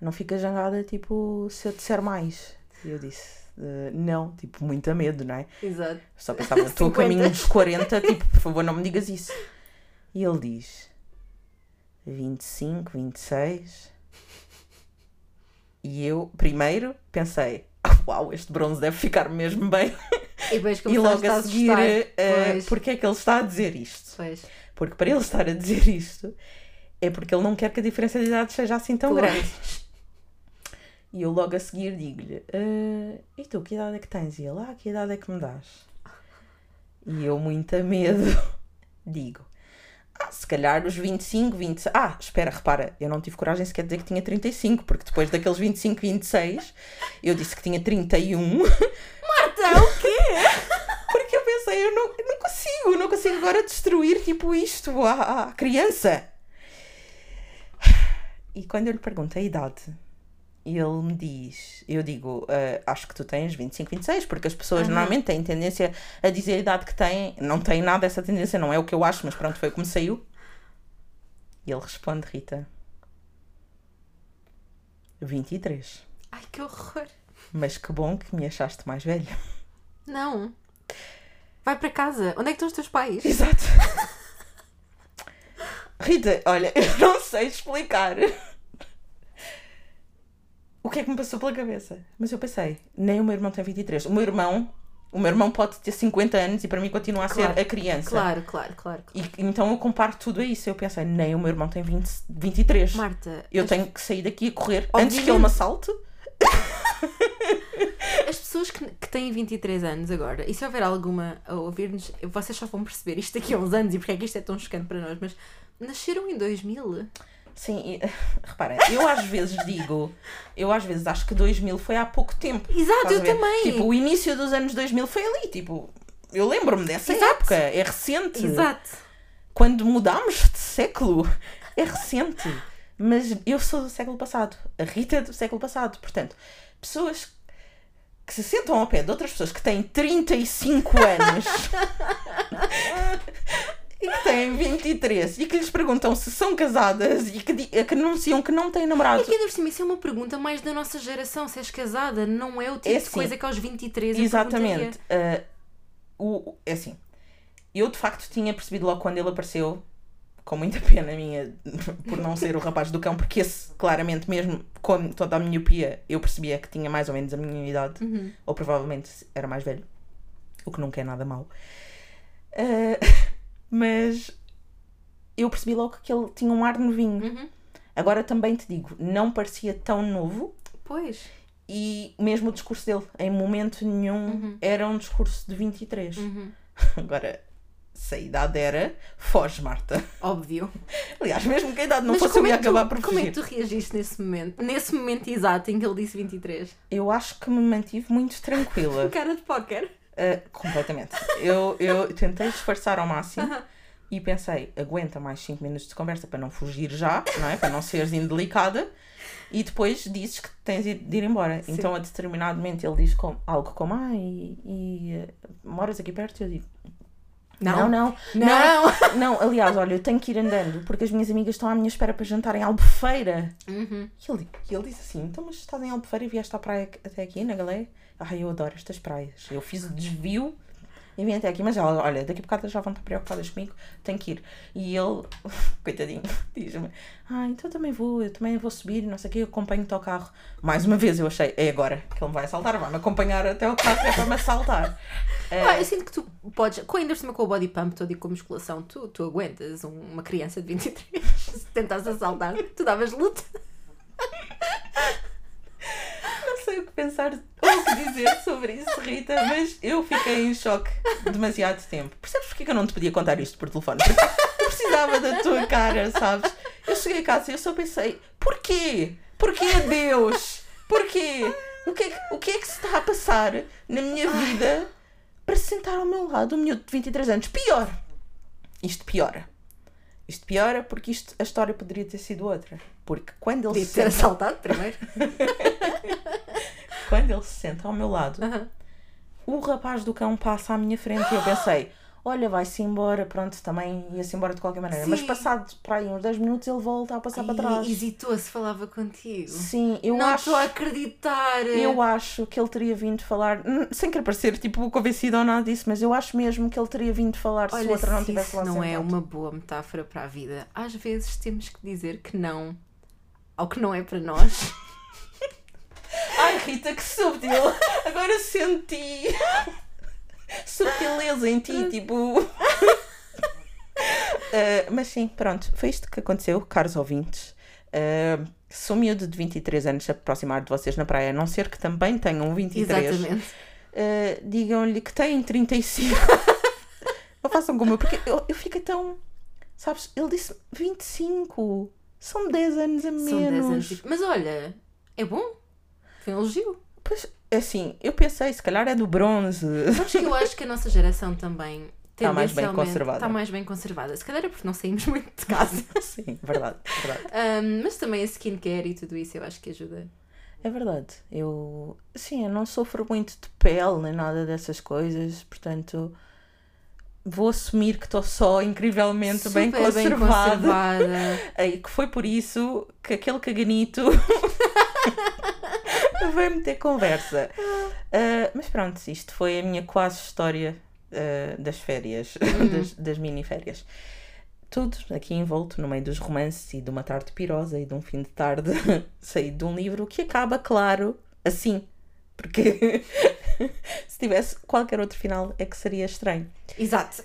Não fica jangada, tipo, se eu disser mais. E eu disse: "Eh, Não, tipo, muito a medo, não é? Exato. Só pensava: Estou a 50. caminho dos 40, tipo, por favor, não me digas isso. E ele diz: 25, 26. E eu, primeiro, pensei: Uau, este bronze deve ficar mesmo bem. E E logo a a seguir, assustar. eh, porque é que ele está a dizer isto? pois. Porque para ele estar a dizer isto é porque ele não quer que a diferença de idade seja assim tão grande. E eu logo a seguir digo-lhe: "Ah, E tu, que idade é que tens? E ele: Ah, que idade é que me dás? E eu, muito a medo, digo: Ah, se calhar os 25, 26. Ah, espera, repara, eu não tive coragem sequer de dizer que tinha 35, porque depois daqueles 25, 26, eu disse que tinha 31. Marta, o quê? Eu não, eu não consigo, não consigo agora destruir tipo isto à, à criança. E quando eu lhe pergunto a idade, ele me diz, eu digo, "Ah, acho que tu tens 25, 26, porque as pessoas Aham. normalmente têm tendência a dizer a idade que têm, não tem nada essa tendência, não é o que eu acho, mas pronto, foi como saiu. E ele responde, Rita, 23. Ai, que horror. Mas que bom que me achaste mais velha. Não. Vai para casa. Onde é que estão os teus pais? Exato. Rita, olha, eu não sei explicar o que é que me passou pela cabeça. Mas eu pensei, nem o meu irmão tem 23. O meu irmão, o meu irmão pode ter 50 anos e para mim continua a Claro, ser a criança. Claro, claro, claro. claro. E então eu comparo tudo a isso. Eu pensei, nem o meu irmão tem 20, 23. Marta, Eu tenho que sair daqui a correr antes que ele me assalte. As pessoas que, que têm 23 anos agora, e se houver alguma a ouvir-nos, vocês só vão perceber isto daqui a uns anos e porque é que isto é tão chocante para nós, mas nasceram em 2000. Sim, e, repara, eu às vezes digo, eu às vezes acho que 2000 foi há pouco tempo. Exato, eu também. Tipo, o início dos anos 2000 foi ali, tipo, eu lembro-me dessa Exato. época, é recente. Exato. Quando mudámos de século, é recente. Mas eu sou do século passado, a Rita é do século passado, portanto, pessoas que se sentam ao pé de outras pessoas que têm 35 anos e que têm 23 e que lhes perguntam se são casadas e que, di- que anunciam que não têm namorado. E que ainda por cima, isso é uma pergunta mais da nossa geração. Se és casada, não é o tipo É de assim. coisa que aos 23 eu Exatamente. O, o- é assim, eu de facto tinha percebido logo quando ele apareceu, com muita pena minha, por não ser o rapaz do cão, porque esse, claramente, mesmo com toda a miopia, eu percebia que tinha mais ou menos a minha idade, Uhum. ou provavelmente era mais velho, o que nunca é nada mau. Ah, mas eu percebi logo que ele tinha um ar novinho. Uhum. Agora também te digo, não parecia tão novo. Pois. E mesmo o discurso dele, em momento nenhum, era um discurso de 23. Uhum. Agora, se a idade era, foge, Marta. Óbvio. Aliás, mesmo que a idade não Mas fosse, eu como ia é, acabar por como é fugir. que tu reagiste nesse momento? Nesse momento exato em que ele disse 23? Eu acho que me mantive muito tranquila. Cara de póquer. Uh, completamente. Eu, eu tentei disfarçar ao máximo e pensei, aguenta mais 5 minutos de conversa para não fugir já, não é? Para não seres indelicada. E depois dizes que tens de ir embora. Sim. Então, a determinado momento, ele diz com, algo como: Ah, e, e, eh, moras aqui perto? Eu digo: Não, não, Não. não. aliás, olha, eu tenho que ir andando porque as minhas amigas estão à minha espera para jantar em Albufeira. Uhum. E ele, ele disse assim: Então, mas estás em Albufeira e vieste à praia até aqui, na Galeia? Ai, eu adoro estas praias. Eu fiz o desvio e vim até aqui. Mas ela, olha, daqui a bocado já vão estar preocupadas comigo, tenho que ir. E ele, coitadinho, diz-me: Ah, então também vou, eu também vou subir, não sei o quê, eu acompanho-te ao carro. Mais uma vez eu achei: É agora que ele me vai assaltar, vai-me acompanhar até ao carro, é para me assaltar. Ah, eu sinto que tu podes, com ainda cima com o body pump todo e com a musculação, tu, tu aguentas um- uma criança de 23 se tentas assaltar, tu davas luta. Sei o que pensar ou o que dizer sobre isso, Rita, mas eu fiquei em choque demasiado tempo. Percebes porque que eu não te podia contar isto por telefone? Porque precisava da tua cara, sabes? Eu cheguei a casa e eu só pensei: porquê? Porquê, Deus? Porquê? O que, é que, o que é que se está a passar na minha vida para se sentar ao meu lado um miúdo de 23 anos? Pior! Isto piora. Isto piora porque isto, a história poderia ter sido outra. Porque quando ele, Podia se ter senta, assaltado primeiro. quando ele se senta ao meu lado, Aham. o rapaz do cão passa à minha frente e eu pensei, olha, vai-se embora, pronto, também ia-se embora de qualquer maneira. Mas Sim. passado para aí uns 10 minutos ele volta a passar para trás. E hesitou se falava contigo. Sim, eu não acho. estou a acreditar. Eu acho que ele teria vindo falar, hum, sem querer parecer tipo convencido ou nada disso, mas eu acho mesmo que ele teria vindo falar se Olha, o outro não se tivesse isso lá não é uma boa metáfora para a vida. Às vezes temos que dizer que não ao que não é para nós. Rita, que subtil! Agora senti subtileza em ti, tipo. Uh, mas sim, pronto, foi isto que aconteceu, caros ouvintes. Uh, sou miúdo de 23 anos a aproximar de vocês na praia, a não ser que também tenham 23. Exatamente. Uh, digam-lhe que têm 35. não façam como eu, porque eu, eu fiquei tão. Sabes, ele disse 25. São 10 anos a menos. São 10 anos. Mas olha, é bom. Foi um elogio. Pois, assim, eu pensei, se calhar é do bronze. Que eu acho que a nossa geração também Está mais bem conservada. Está mais bem conservada. Se calhar é porque não saímos muito de casa. Sim, verdade, verdade. Ahm, mas também a skincare e tudo isso eu acho que ajuda. É verdade. Eu, sim, eu não sofro muito de pele nem nada dessas coisas, portanto, vou assumir que estou só incrivelmente bem Super conservada. conservada. Aí, que foi por isso que aquele caganito vai meter conversa. Ah, mas pronto, isto foi a minha quase história ah, das férias, das, das mini férias. Tudo aqui envolto no meio dos romances e de uma tarde pirosa e de um fim de tarde saído de um livro que acaba, claro, assim. Porque se tivesse qualquer outro final é que seria estranho. Exato.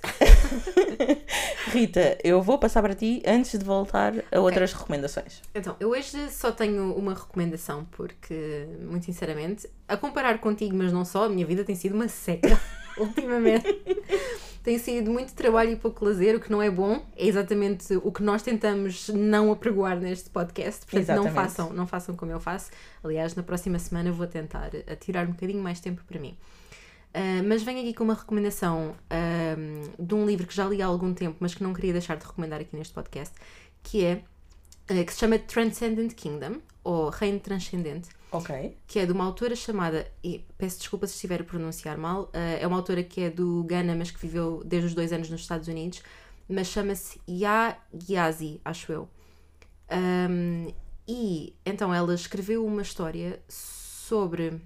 Rita, eu vou passar para ti antes de voltar a outras recomendações. Então, eu hoje só tenho uma recomendação, porque, muito sinceramente, a comparar contigo, mas não só, a minha vida tem sido uma seca ultimamente. Tem sido muito trabalho e pouco lazer, o que não é bom. É exatamente o que nós tentamos não apregoar neste podcast. Portanto, não Exatamente. façam, não façam como eu faço. Aliás, na próxima semana vou tentar tirar um bocadinho mais tempo para mim. Uh, mas venho aqui com uma recomendação um, de um livro que já li há algum tempo, mas que não queria deixar de recomendar aqui neste podcast, que é uh, que se chama Transcendent Kingdom, ou Reino Transcendente, Ok. que é de uma autora chamada, e peço desculpa se estiver a pronunciar mal, uh, é uma autora que é do Ghana, mas que viveu desde os dois anos nos Estados Unidos, mas chama-se Ya Gyazi, acho eu. Um, e então ela escreveu uma história sobre.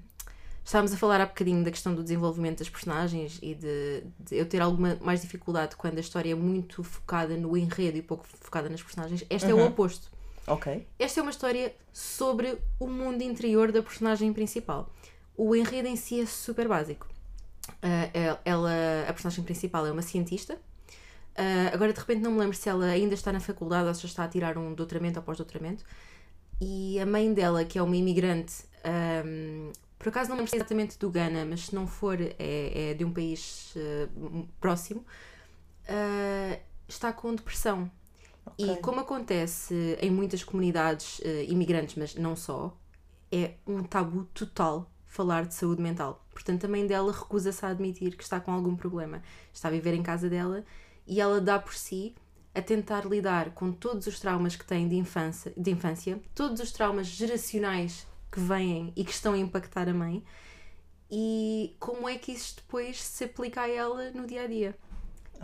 Estávamos a falar há bocadinho da questão do desenvolvimento das personagens e de, de eu ter alguma mais dificuldade quando a história é muito focada no enredo e pouco focada nas personagens. Esta é o oposto. Ok. Esta é uma história sobre o mundo interior da personagem principal. O enredo em si é super básico. Uh, ela, a personagem principal é uma cientista. Uh, agora de repente não me lembro se ela ainda está na faculdade ou se está a tirar um doutoramento ou pós-doutoramento. E a mãe dela, que é uma imigrante, um, por acaso não me lembro exatamente do Ghana, mas se não for, é, é de um país uh, próximo, está com depressão. Okay. E como acontece em muitas comunidades imigrantes, mas não só, é um tabu total falar de saúde mental. Portanto, a mãe dela recusa-se a admitir que está com algum problema. Está a viver em casa dela e ela dá por si a tentar lidar com todos os traumas que tem de infância, de infância todos os traumas geracionais que vêm e que estão a impactar a mãe e como é que isso depois se aplica a ela no dia a dia.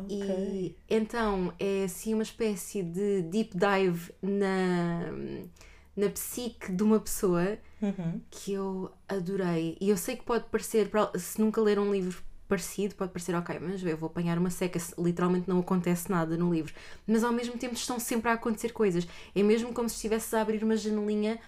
Okay. E então é assim uma espécie de deep dive na na psique de uma pessoa uhum. que eu adorei. E eu sei que pode parecer, se nunca ler um livro parecido, pode parecer, ok, mas eu vou apanhar uma seca, literalmente não acontece nada no livro. Mas ao mesmo tempo estão sempre a acontecer coisas. É mesmo como se estivesse a abrir uma janelinha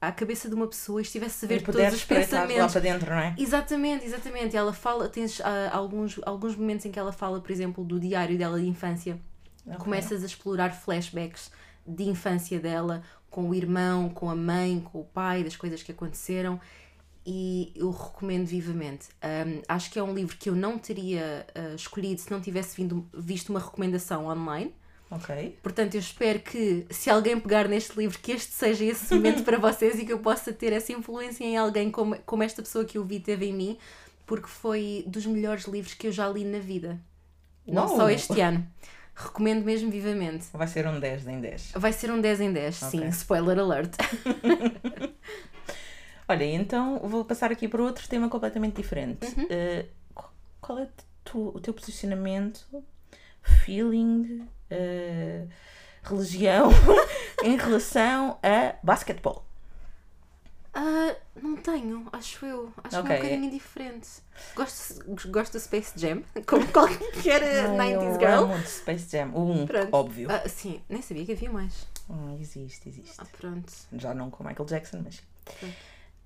à cabeça de uma pessoa e estivesse a ver todos os pensamentos lá para dentro, não é? Exatamente, exatamente. Ela fala, tens uh, alguns, alguns momentos em que ela fala, por exemplo, do diário dela de infância. Okay. Começas a explorar flashbacks de infância dela, com o irmão, com a mãe, com o pai, das coisas que aconteceram e eu recomendo vivamente. Um, acho que é um livro que eu não teria uh, escolhido se não tivesse vindo, visto uma recomendação online. Ok. Portanto, eu espero que, se alguém pegar neste livro, que este seja esse momento para vocês e que eu possa ter essa influência em alguém como, como esta pessoa que eu vi teve em mim, porque foi dos melhores livros que eu já li na vida. Não só este ano. Recomendo mesmo vivamente. Vai ser um 10 em 10. Vai ser um 10 em 10, okay. sim. Spoiler alert. Olha, então vou passar aqui para outro tema completamente diferente. Uhum. Uh, qual é tu, o teu posicionamento, feeling, uh, religião em relação a basquetebol? Uh, não tenho, acho eu. Acho okay. que é um bocadinho indiferente. Gosto, gosto do Space Jam, como qualquer não, 90s girl. Eu amo Space Jam, o 1, óbvio. Uh, sim, nem sabia que havia mais. Hum, existe, existe. Ah, pronto. Já não com Michael Jackson, mas. Pronto.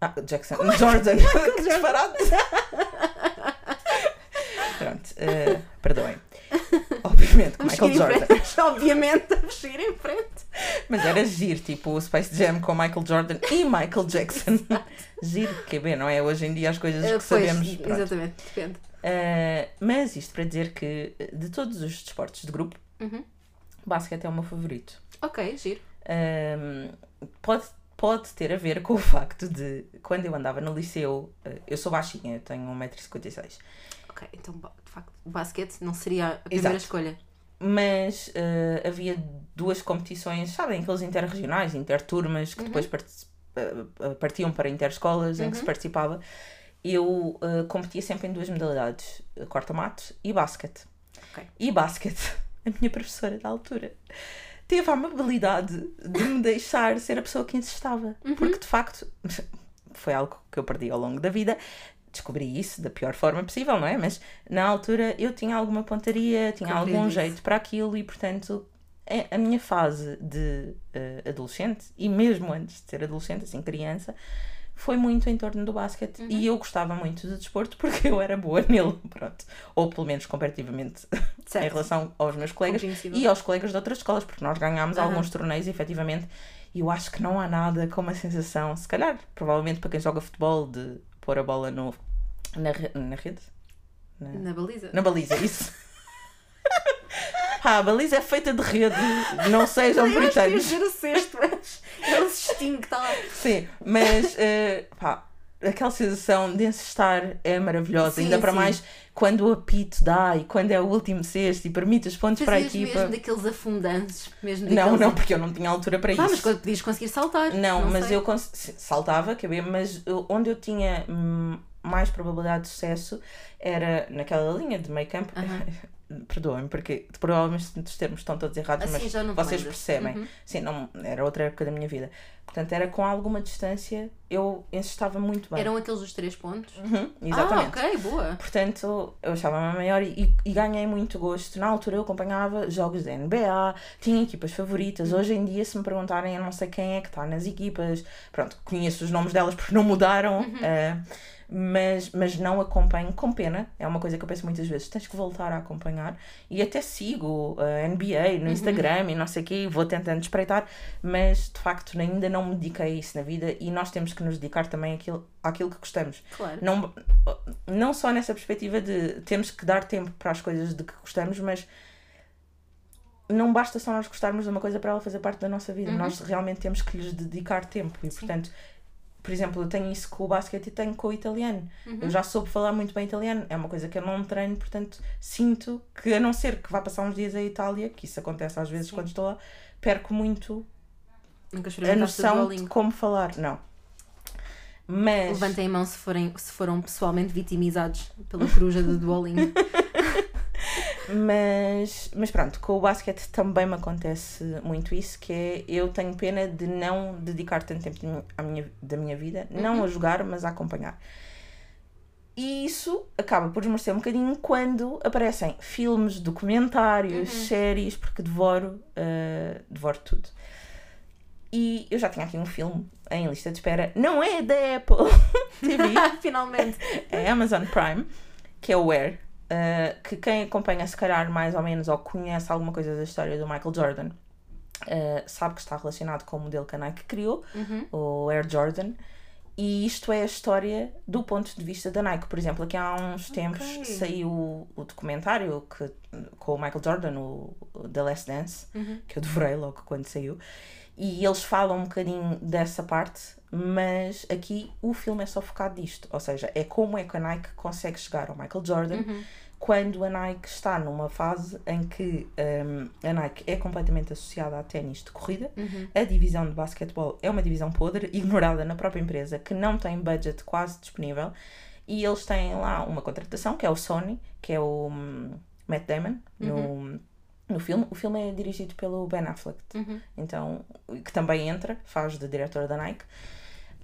Ah, Jackson. Como Jordan. que disparado. Pronto, uh, perdoem. Obviamente, com Michael Jordan. Obviamente, a seguir em frente. Mas era giro, tipo o Space Jam com Michael Jordan e Michael Jackson. giro, que bem, não é? Hoje em dia as coisas que uh, pois, sabemos. Pronto. Exatamente, depende. Uh, mas isto para dizer que de todos os desportos de grupo, uhum. basquete é o meu favorito. Ok, giro. pode pode ter a ver com o facto de quando eu andava no liceu, eh, eu sou baixinha, eu tenho 1,56m. Ok, então de facto, basquete não seria a primeira Exato. escolha. Mas uh, havia duas competições, sabem, aqueles interregionais, interturmas, que uhum. depois part uh, partiam para interescolas uhum. em que se uhum. participava. Eu uh, competia sempre em duas modalidades, corta-mato e basquete. Okay. E basquete, a minha professora da altura teve a amabilidade de me deixar ser a pessoa que insistava. Uhum. Porque de facto foi algo que eu perdi ao longo da vida. Descobri isso da pior forma possível, não é? Mas na altura eu tinha alguma pontaria, tinha algum jeito para aquilo e, portanto, é a minha fase de uh, adolescente e mesmo antes de ser adolescente, assim, criança, foi muito em torno do basquete uhum. e eu gostava muito de desporto porque eu era boa nele, pronto. Ou pelo menos comparativamente em relação aos meus colegas e aos colegas de outras escolas, porque nós ganhámos uhum. alguns torneios efetivamente e eu acho que não há nada como a sensação, se calhar, provavelmente para quem joga futebol, de pôr a bola no, na, na rede? Na, na baliza. Na baliza, isso. Pá, a baliza é feita de rede, não sejam britânicos. Eu o cesto, mas é o cestinho que está lá. Sim, mas uh, pá, aquela sensação de encestar é maravilhosa, sim, ainda para sim. mais quando o apito dá e quando é o último cesto e permite os pontos Fazias para a equipa. mesmo daqueles afundantes, mesmo daqueles... Não, não, porque eu não tinha altura para ah, isso. mas podias conseguir saltar. Não, não mas sei. eu cons... saltava, cabia, mas eu, onde eu tinha mais probabilidade de sucesso era naquela linha de meio campo. perdoem-me, porque provavelmente os termos estão todos errados, Assim mas vocês percebem. Uhum. Sim, não, era outra época da minha vida. Portanto, era com alguma distância, eu estava muito bem. Eram aqueles os três pontos? Uhum, exatamente. Ah, ok, boa. Portanto, eu achava-me maior e, e- ganhei muito gosto. Na altura eu acompanhava jogos da NBA, tinha equipas favoritas. Uhum. Hoje em dia, se me perguntarem, eu não sei quem é que está nas equipas. Pronto, conheço os nomes delas porque não mudaram, Uhum. eh, mas, mas não acompanho com pena. É uma coisa que eu penso muitas vezes, tens que voltar a acompanhar. E até sigo a NBA Uhum. no Instagram e não sei o quê, vou tentando espreitar, mas de facto ainda não me dediquei a isso na vida e nós temos que nos dedicar também àquilo, àquilo que gostamos. Claro. Não, não só nessa perspectiva de temos que dar tempo para as coisas de que gostamos, mas não basta só nós gostarmos de uma coisa para ela fazer parte da nossa vida. Nós realmente temos que lhes dedicar tempo. E, portanto, por exemplo, eu tenho isso com o basquete e tenho com o italiano. Eu já soube falar muito bem italiano. É uma coisa que eu não treino, portanto, sinto que, a não ser que vá passar uns dias à Itália, que isso acontece às vezes quando estou lá, perco muito a noção de como falar. Não. Mas. Levantem a mão se, forem, se foram pessoalmente vitimizados pela coruja do Duolingo. Mas, mas pronto, com o basquete também me acontece muito isso, que é eu tenho pena de não dedicar tanto tempo à minha, da minha vida, não a jogar, mas a acompanhar. E isso acaba por esmorecer um bocadinho quando aparecem filmes, documentários, séries, porque devoro, uh, devoro tudo. E eu já tinha aqui um filme em lista de espera, não é da Apple TV, Finalmente. é Amazon Prime, que é o Where, uh, que quem acompanha se calhar mais ou menos ou conhece alguma coisa da história do Michael Jordan uh, sabe que está relacionado com o modelo que a Nike criou, o Air Jordan. E isto é a história do ponto de vista da Nike. Por exemplo, aqui há uns tempos saiu o, documentário que, com o Michael Jordan, o, o The Last Dance, que eu devorei logo quando saiu. E eles falam um bocadinho dessa parte, mas aqui o filme é só focado nisto. Ou seja, é como é que a Nike consegue chegar ao Michael Jordan quando a Nike está numa fase em que hum, a Nike é completamente associada a ténis de corrida. A divisão de basquetebol é uma divisão podre, ignorada na própria empresa, que não tem budget quase disponível. E eles têm lá uma contratação, que é o Sony, que é o hum, Matt Damon, no, no filme. O filme é dirigido pelo Ben Affleck, então, que também entra, faz de diretor da Nike.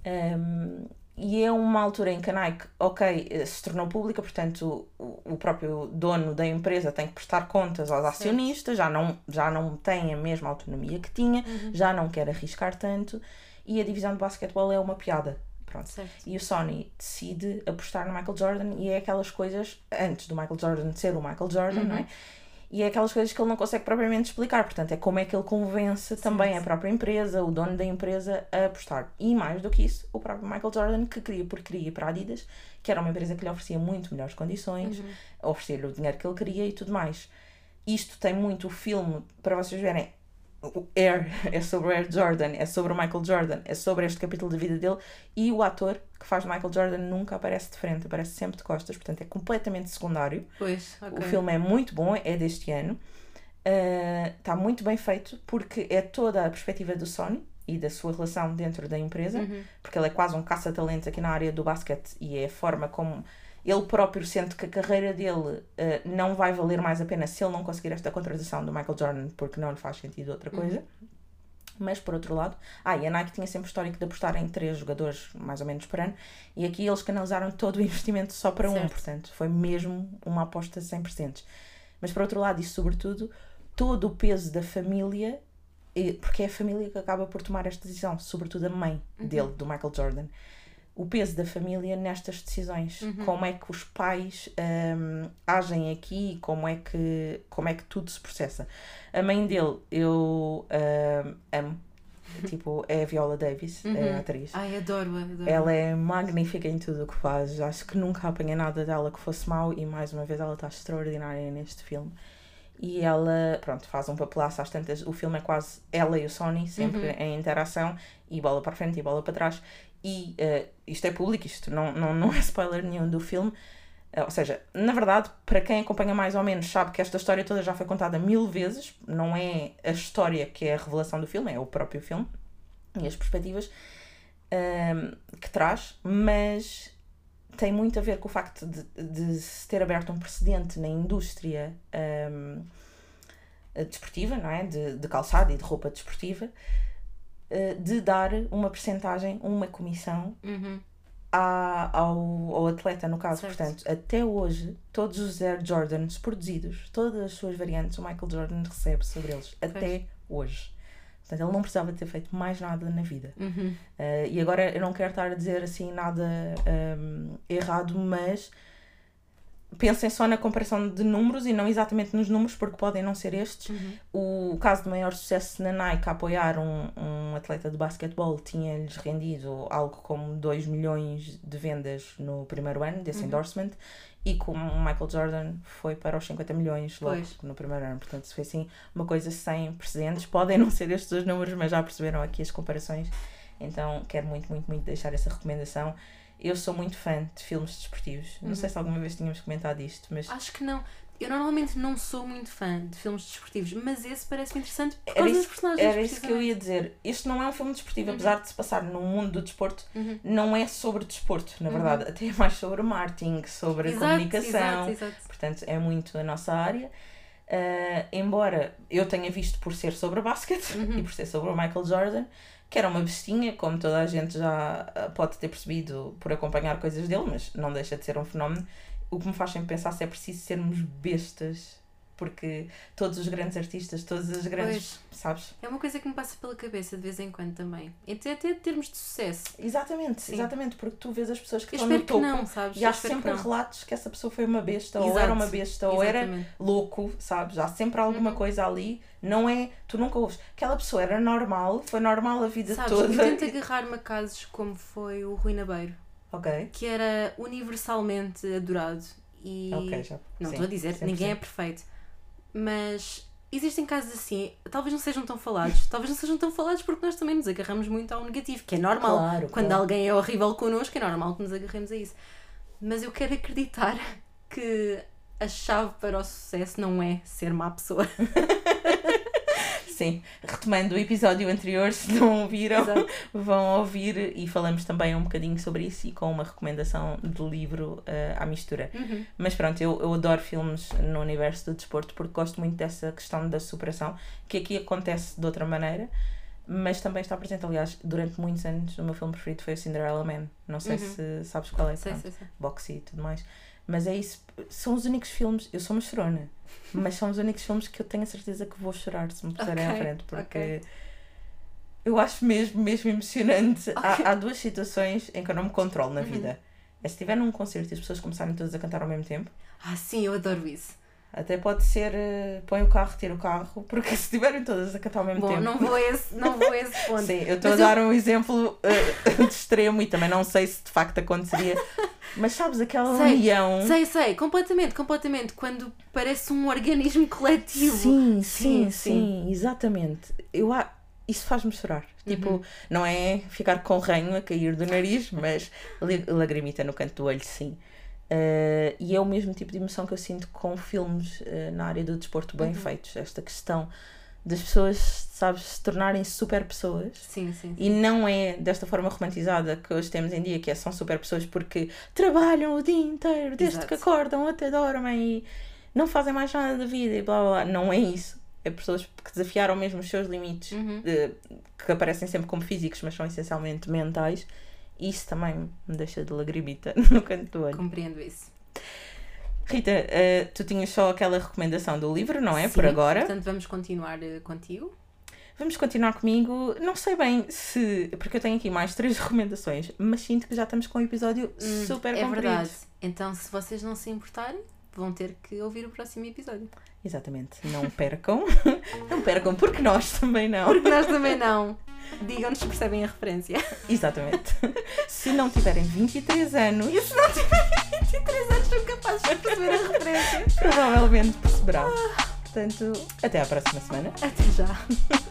Um, e é uma altura em que a Nike, ok, eh, se tornou pública, portanto o, o próprio dono da empresa tem que prestar contas aos acionistas, já não, já não tem a mesma autonomia que tinha, já não quer arriscar tanto e a divisão de basquetebol é uma piada. Pronto. Certo. E o Sony decide apostar no Michael Jordan e é aquelas coisas, antes do Michael Jordan ser o Michael Jordan, não é? E é aquelas coisas que ele não consegue propriamente explicar. Portanto, é como é que ele convence também a própria empresa, o dono da empresa, a apostar. E mais do que isso, o próprio Michael Jordan, que queria por queria para a Adidas, que era uma empresa que lhe oferecia muito melhores condições, oferecia-lhe o dinheiro que ele queria e tudo mais. Isto tem muito o filme, para vocês verem, o Air é sobre o Air Jordan, é sobre o Michael Jordan, é sobre este capítulo da vida dele e o ator que faz Michael Jordan nunca aparece de frente, aparece sempre de costas, portanto é completamente secundário. Pois, ok. O filme é muito bom, é deste ano. Uh, Está muito bem feito porque é toda a perspectiva do Sony e da sua relação dentro da empresa, porque ele é quase um caça-talentos aqui na área do basquete e é a forma como ele próprio sente que a carreira dele uh, não vai valer mais a pena se ele não conseguir esta contratação do Michael Jordan porque não lhe faz sentido outra coisa. Mas por outro lado, ah, e a Nike tinha sempre o histórico de apostar em três jogadores mais ou menos por ano, e aqui eles canalizaram todo o investimento só para um, Certo. portanto, foi mesmo uma aposta 100%. Mas por outro lado, e sobretudo, todo o peso da família, porque é a família que acaba por tomar esta decisão, sobretudo a mãe dele, do Michael Jordan. O peso da família nestas decisões, como é que os pais hum, agem aqui, como é, que, como é que tudo se processa. A mãe dele, eu hum, amo, tipo, é a Viola Davis, é a atriz. Ai, adoro, adoro. Ela é magnífica em tudo o que faz. Acho que nunca apanhei nada dela que fosse mau e mais uma vez ela está extraordinária neste filme. E ela, pronto, faz um papelaço às tantas. O filme é quase ela e o Sony, sempre em interação, e bola para frente e bola para trás. E eh, isto é público, isto não, não, não é spoiler nenhum do filme. Eh, Ou seja, na verdade, para quem acompanha mais ou menos, sabe que esta história toda já foi contada mil vezes. Não é a história que é a revelação do filme, é o próprio filme e as perspectivas ahm, que traz, mas tem muito a ver com o facto de, de se ter aberto um precedente na indústria hum, desportiva, não é? De, de calçado e de roupa desportiva, eh, de dar uma percentagem, uma comissão Uhum. à- ao, ao atleta, no caso. Certo. Portanto, até hoje, todos os Air Jordans produzidos, todas as suas variantes, o Michael Jordan recebe sobre eles. Até hoje. Portanto, ele não precisava ter feito mais nada na vida. Uhum. Uh, e agora eu não quero estar a dizer assim nada um, errado, mas pensem só na comparação de números e não exatamente nos números, porque podem não ser estes. Uhum. O caso de maior sucesso na Nike a apoiar um, um atleta de basquetebol tinha-lhes rendido algo como 2 milhões de vendas no primeiro ano desse endorsement e com o Michael Jordan foi para os 50 milhões logo Pois. no primeiro ano. Portanto, foi assim uma coisa sem precedentes. Podem não ser estes os números, mas já perceberam aqui as comparações. Então, quero muito, muito, muito deixar essa recomendação. Eu sou muito fã de filmes desportivos. Não sei se alguma vez tínhamos comentado isto, mas Acho que não. Eu normalmente não sou muito fã de filmes desportivos, mas esse parece-me interessante por Era causa dos isso, personagens. era isso que eu ia dizer. Este não é um filme desportivo, Uhum. apesar de se passar no mundo do desporto, não é sobre desporto, na Uhum. verdade. Até é mais sobre marketing, sobre Exato, comunicação. exato, exato. Portanto, é muito a nossa área. Ah, embora eu tenha visto por ser sobre basquete Uhum. e por ser sobre o Michael Jordan, que era uma bestinha, como toda a gente já ah, pode ter percebido por acompanhar coisas dele, mas não deixa de ser um fenómeno. O que me faz sempre pensar se é preciso sermos bestas, porque todos os grandes artistas, todas as grandes. Sabes? É uma coisa que me passa pela cabeça de vez em quando também. Até, até termos de sucesso. Exatamente, Sim. exatamente, porque tu vês as pessoas que Eu estão no topo não, sabes? e há Eu espero sempre que relatos que essa pessoa foi uma besta, ou Exato. era uma besta, ou era Exatamente. louco, sabes? Há sempre Uhum. alguma coisa ali, não é? Tu nunca ouves. Aquela pessoa era normal, foi normal a vida Sabes, toda. eu tento agarrar-me a casos como foi o Rui Nabeiro, Ok, que era universalmente adorado. E ok, já. não estou a dizer, 100%. ninguém é perfeito. Mas existem casos assim, talvez não sejam tão falados. Talvez não sejam tão falados porque nós também nos agarramos muito ao negativo, que é normal. Claro, Quando claro. alguém é horrível connosco, é normal que nos agarremos a isso. Mas eu quero acreditar que a chave para o sucesso não é ser má pessoa. Sim, retomando o episódio anterior, se não ouviram, Exato. vão ouvir e falamos também um bocadinho sobre isso e com uma recomendação de livro eh, à mistura. Uhum. Mas pronto, eu, eu adoro filmes no universo do desporto porque gosto muito dessa questão da superação, que aqui acontece de outra maneira, mas também está presente. Aliás, durante muitos anos, o meu filme preferido foi o Cinderella Man. Não sei Uhum. se sabes qual é, pronto, sei, sei. boxe e tudo mais. Mas é isso, são os únicos filmes. Eu sou uma chorona, mas são os únicos filmes que eu tenho a certeza que vou chorar se me puserem à Ok, frente, porque. ok. Eu acho mesmo, mesmo emocionante. Ok. Uhum. Há, há duas situações em que eu não me controlo na vida. É se estiver num concerto e as pessoas começarem todas a cantar ao mesmo tempo. Ah, sim, eu adoro isso. Até pode ser eh, põe o carro, tira o carro, porque se estiverem todas a cantar ao mesmo Bom, tempo. não vou esse, não vou esse ponto. Sim, eu estou a Mas eu- dar um exemplo eh, de extremo e também não sei se de facto aconteceria. Mas sabes, aquela Sei, união. Sei, sei, completamente, completamente. Quando parece um organismo coletivo. Sim, sim, Sim, sim, exatamente. Eu, isso faz-me chorar. Tipo, Uhum. não é ficar com ranho a cair do nariz, mas lagrimita no canto do olho, sim. Eh, e é o mesmo tipo de emoção que eu sinto com filmes eh, na área do desporto bem Uhum. feitos. Esta questão das pessoas, sabes, se tornarem super pessoas. Sim, sim. E não é desta forma romantizada que hoje temos em dia, que é, são super pessoas porque trabalham o dia inteiro, desde Exato. que acordam até dormem e não fazem mais nada da vida e blá blá blá. Não é isso. É pessoas que desafiaram mesmo os seus limites, Uhum. eh, que aparecem sempre como físicos, mas são essencialmente mentais. Isso também me deixa de lagrimita no canto do olho. Compreendo isso. Rita, eh, tu tinhas só aquela recomendação do livro, não é? Por Sim, agora. Portanto, vamos continuar eh, contigo. Vamos continuar comigo. Não sei bem se. Porque eu tenho aqui mais três recomendações, mas sinto que já estamos com um episódio Hum, super É comprido. verdade. Então, se vocês não se importarem, vão ter que ouvir o próximo episódio. Exatamente. Não percam. não percam, porque nós também não. Porque nós também não. Digam-nos se percebem a referência. Exatamente. se não tiverem 23 anos, E se não tiverem 23 anos, são capazes de perceber a referência. provavelmente perceberão. Portanto, até à próxima semana. Até já.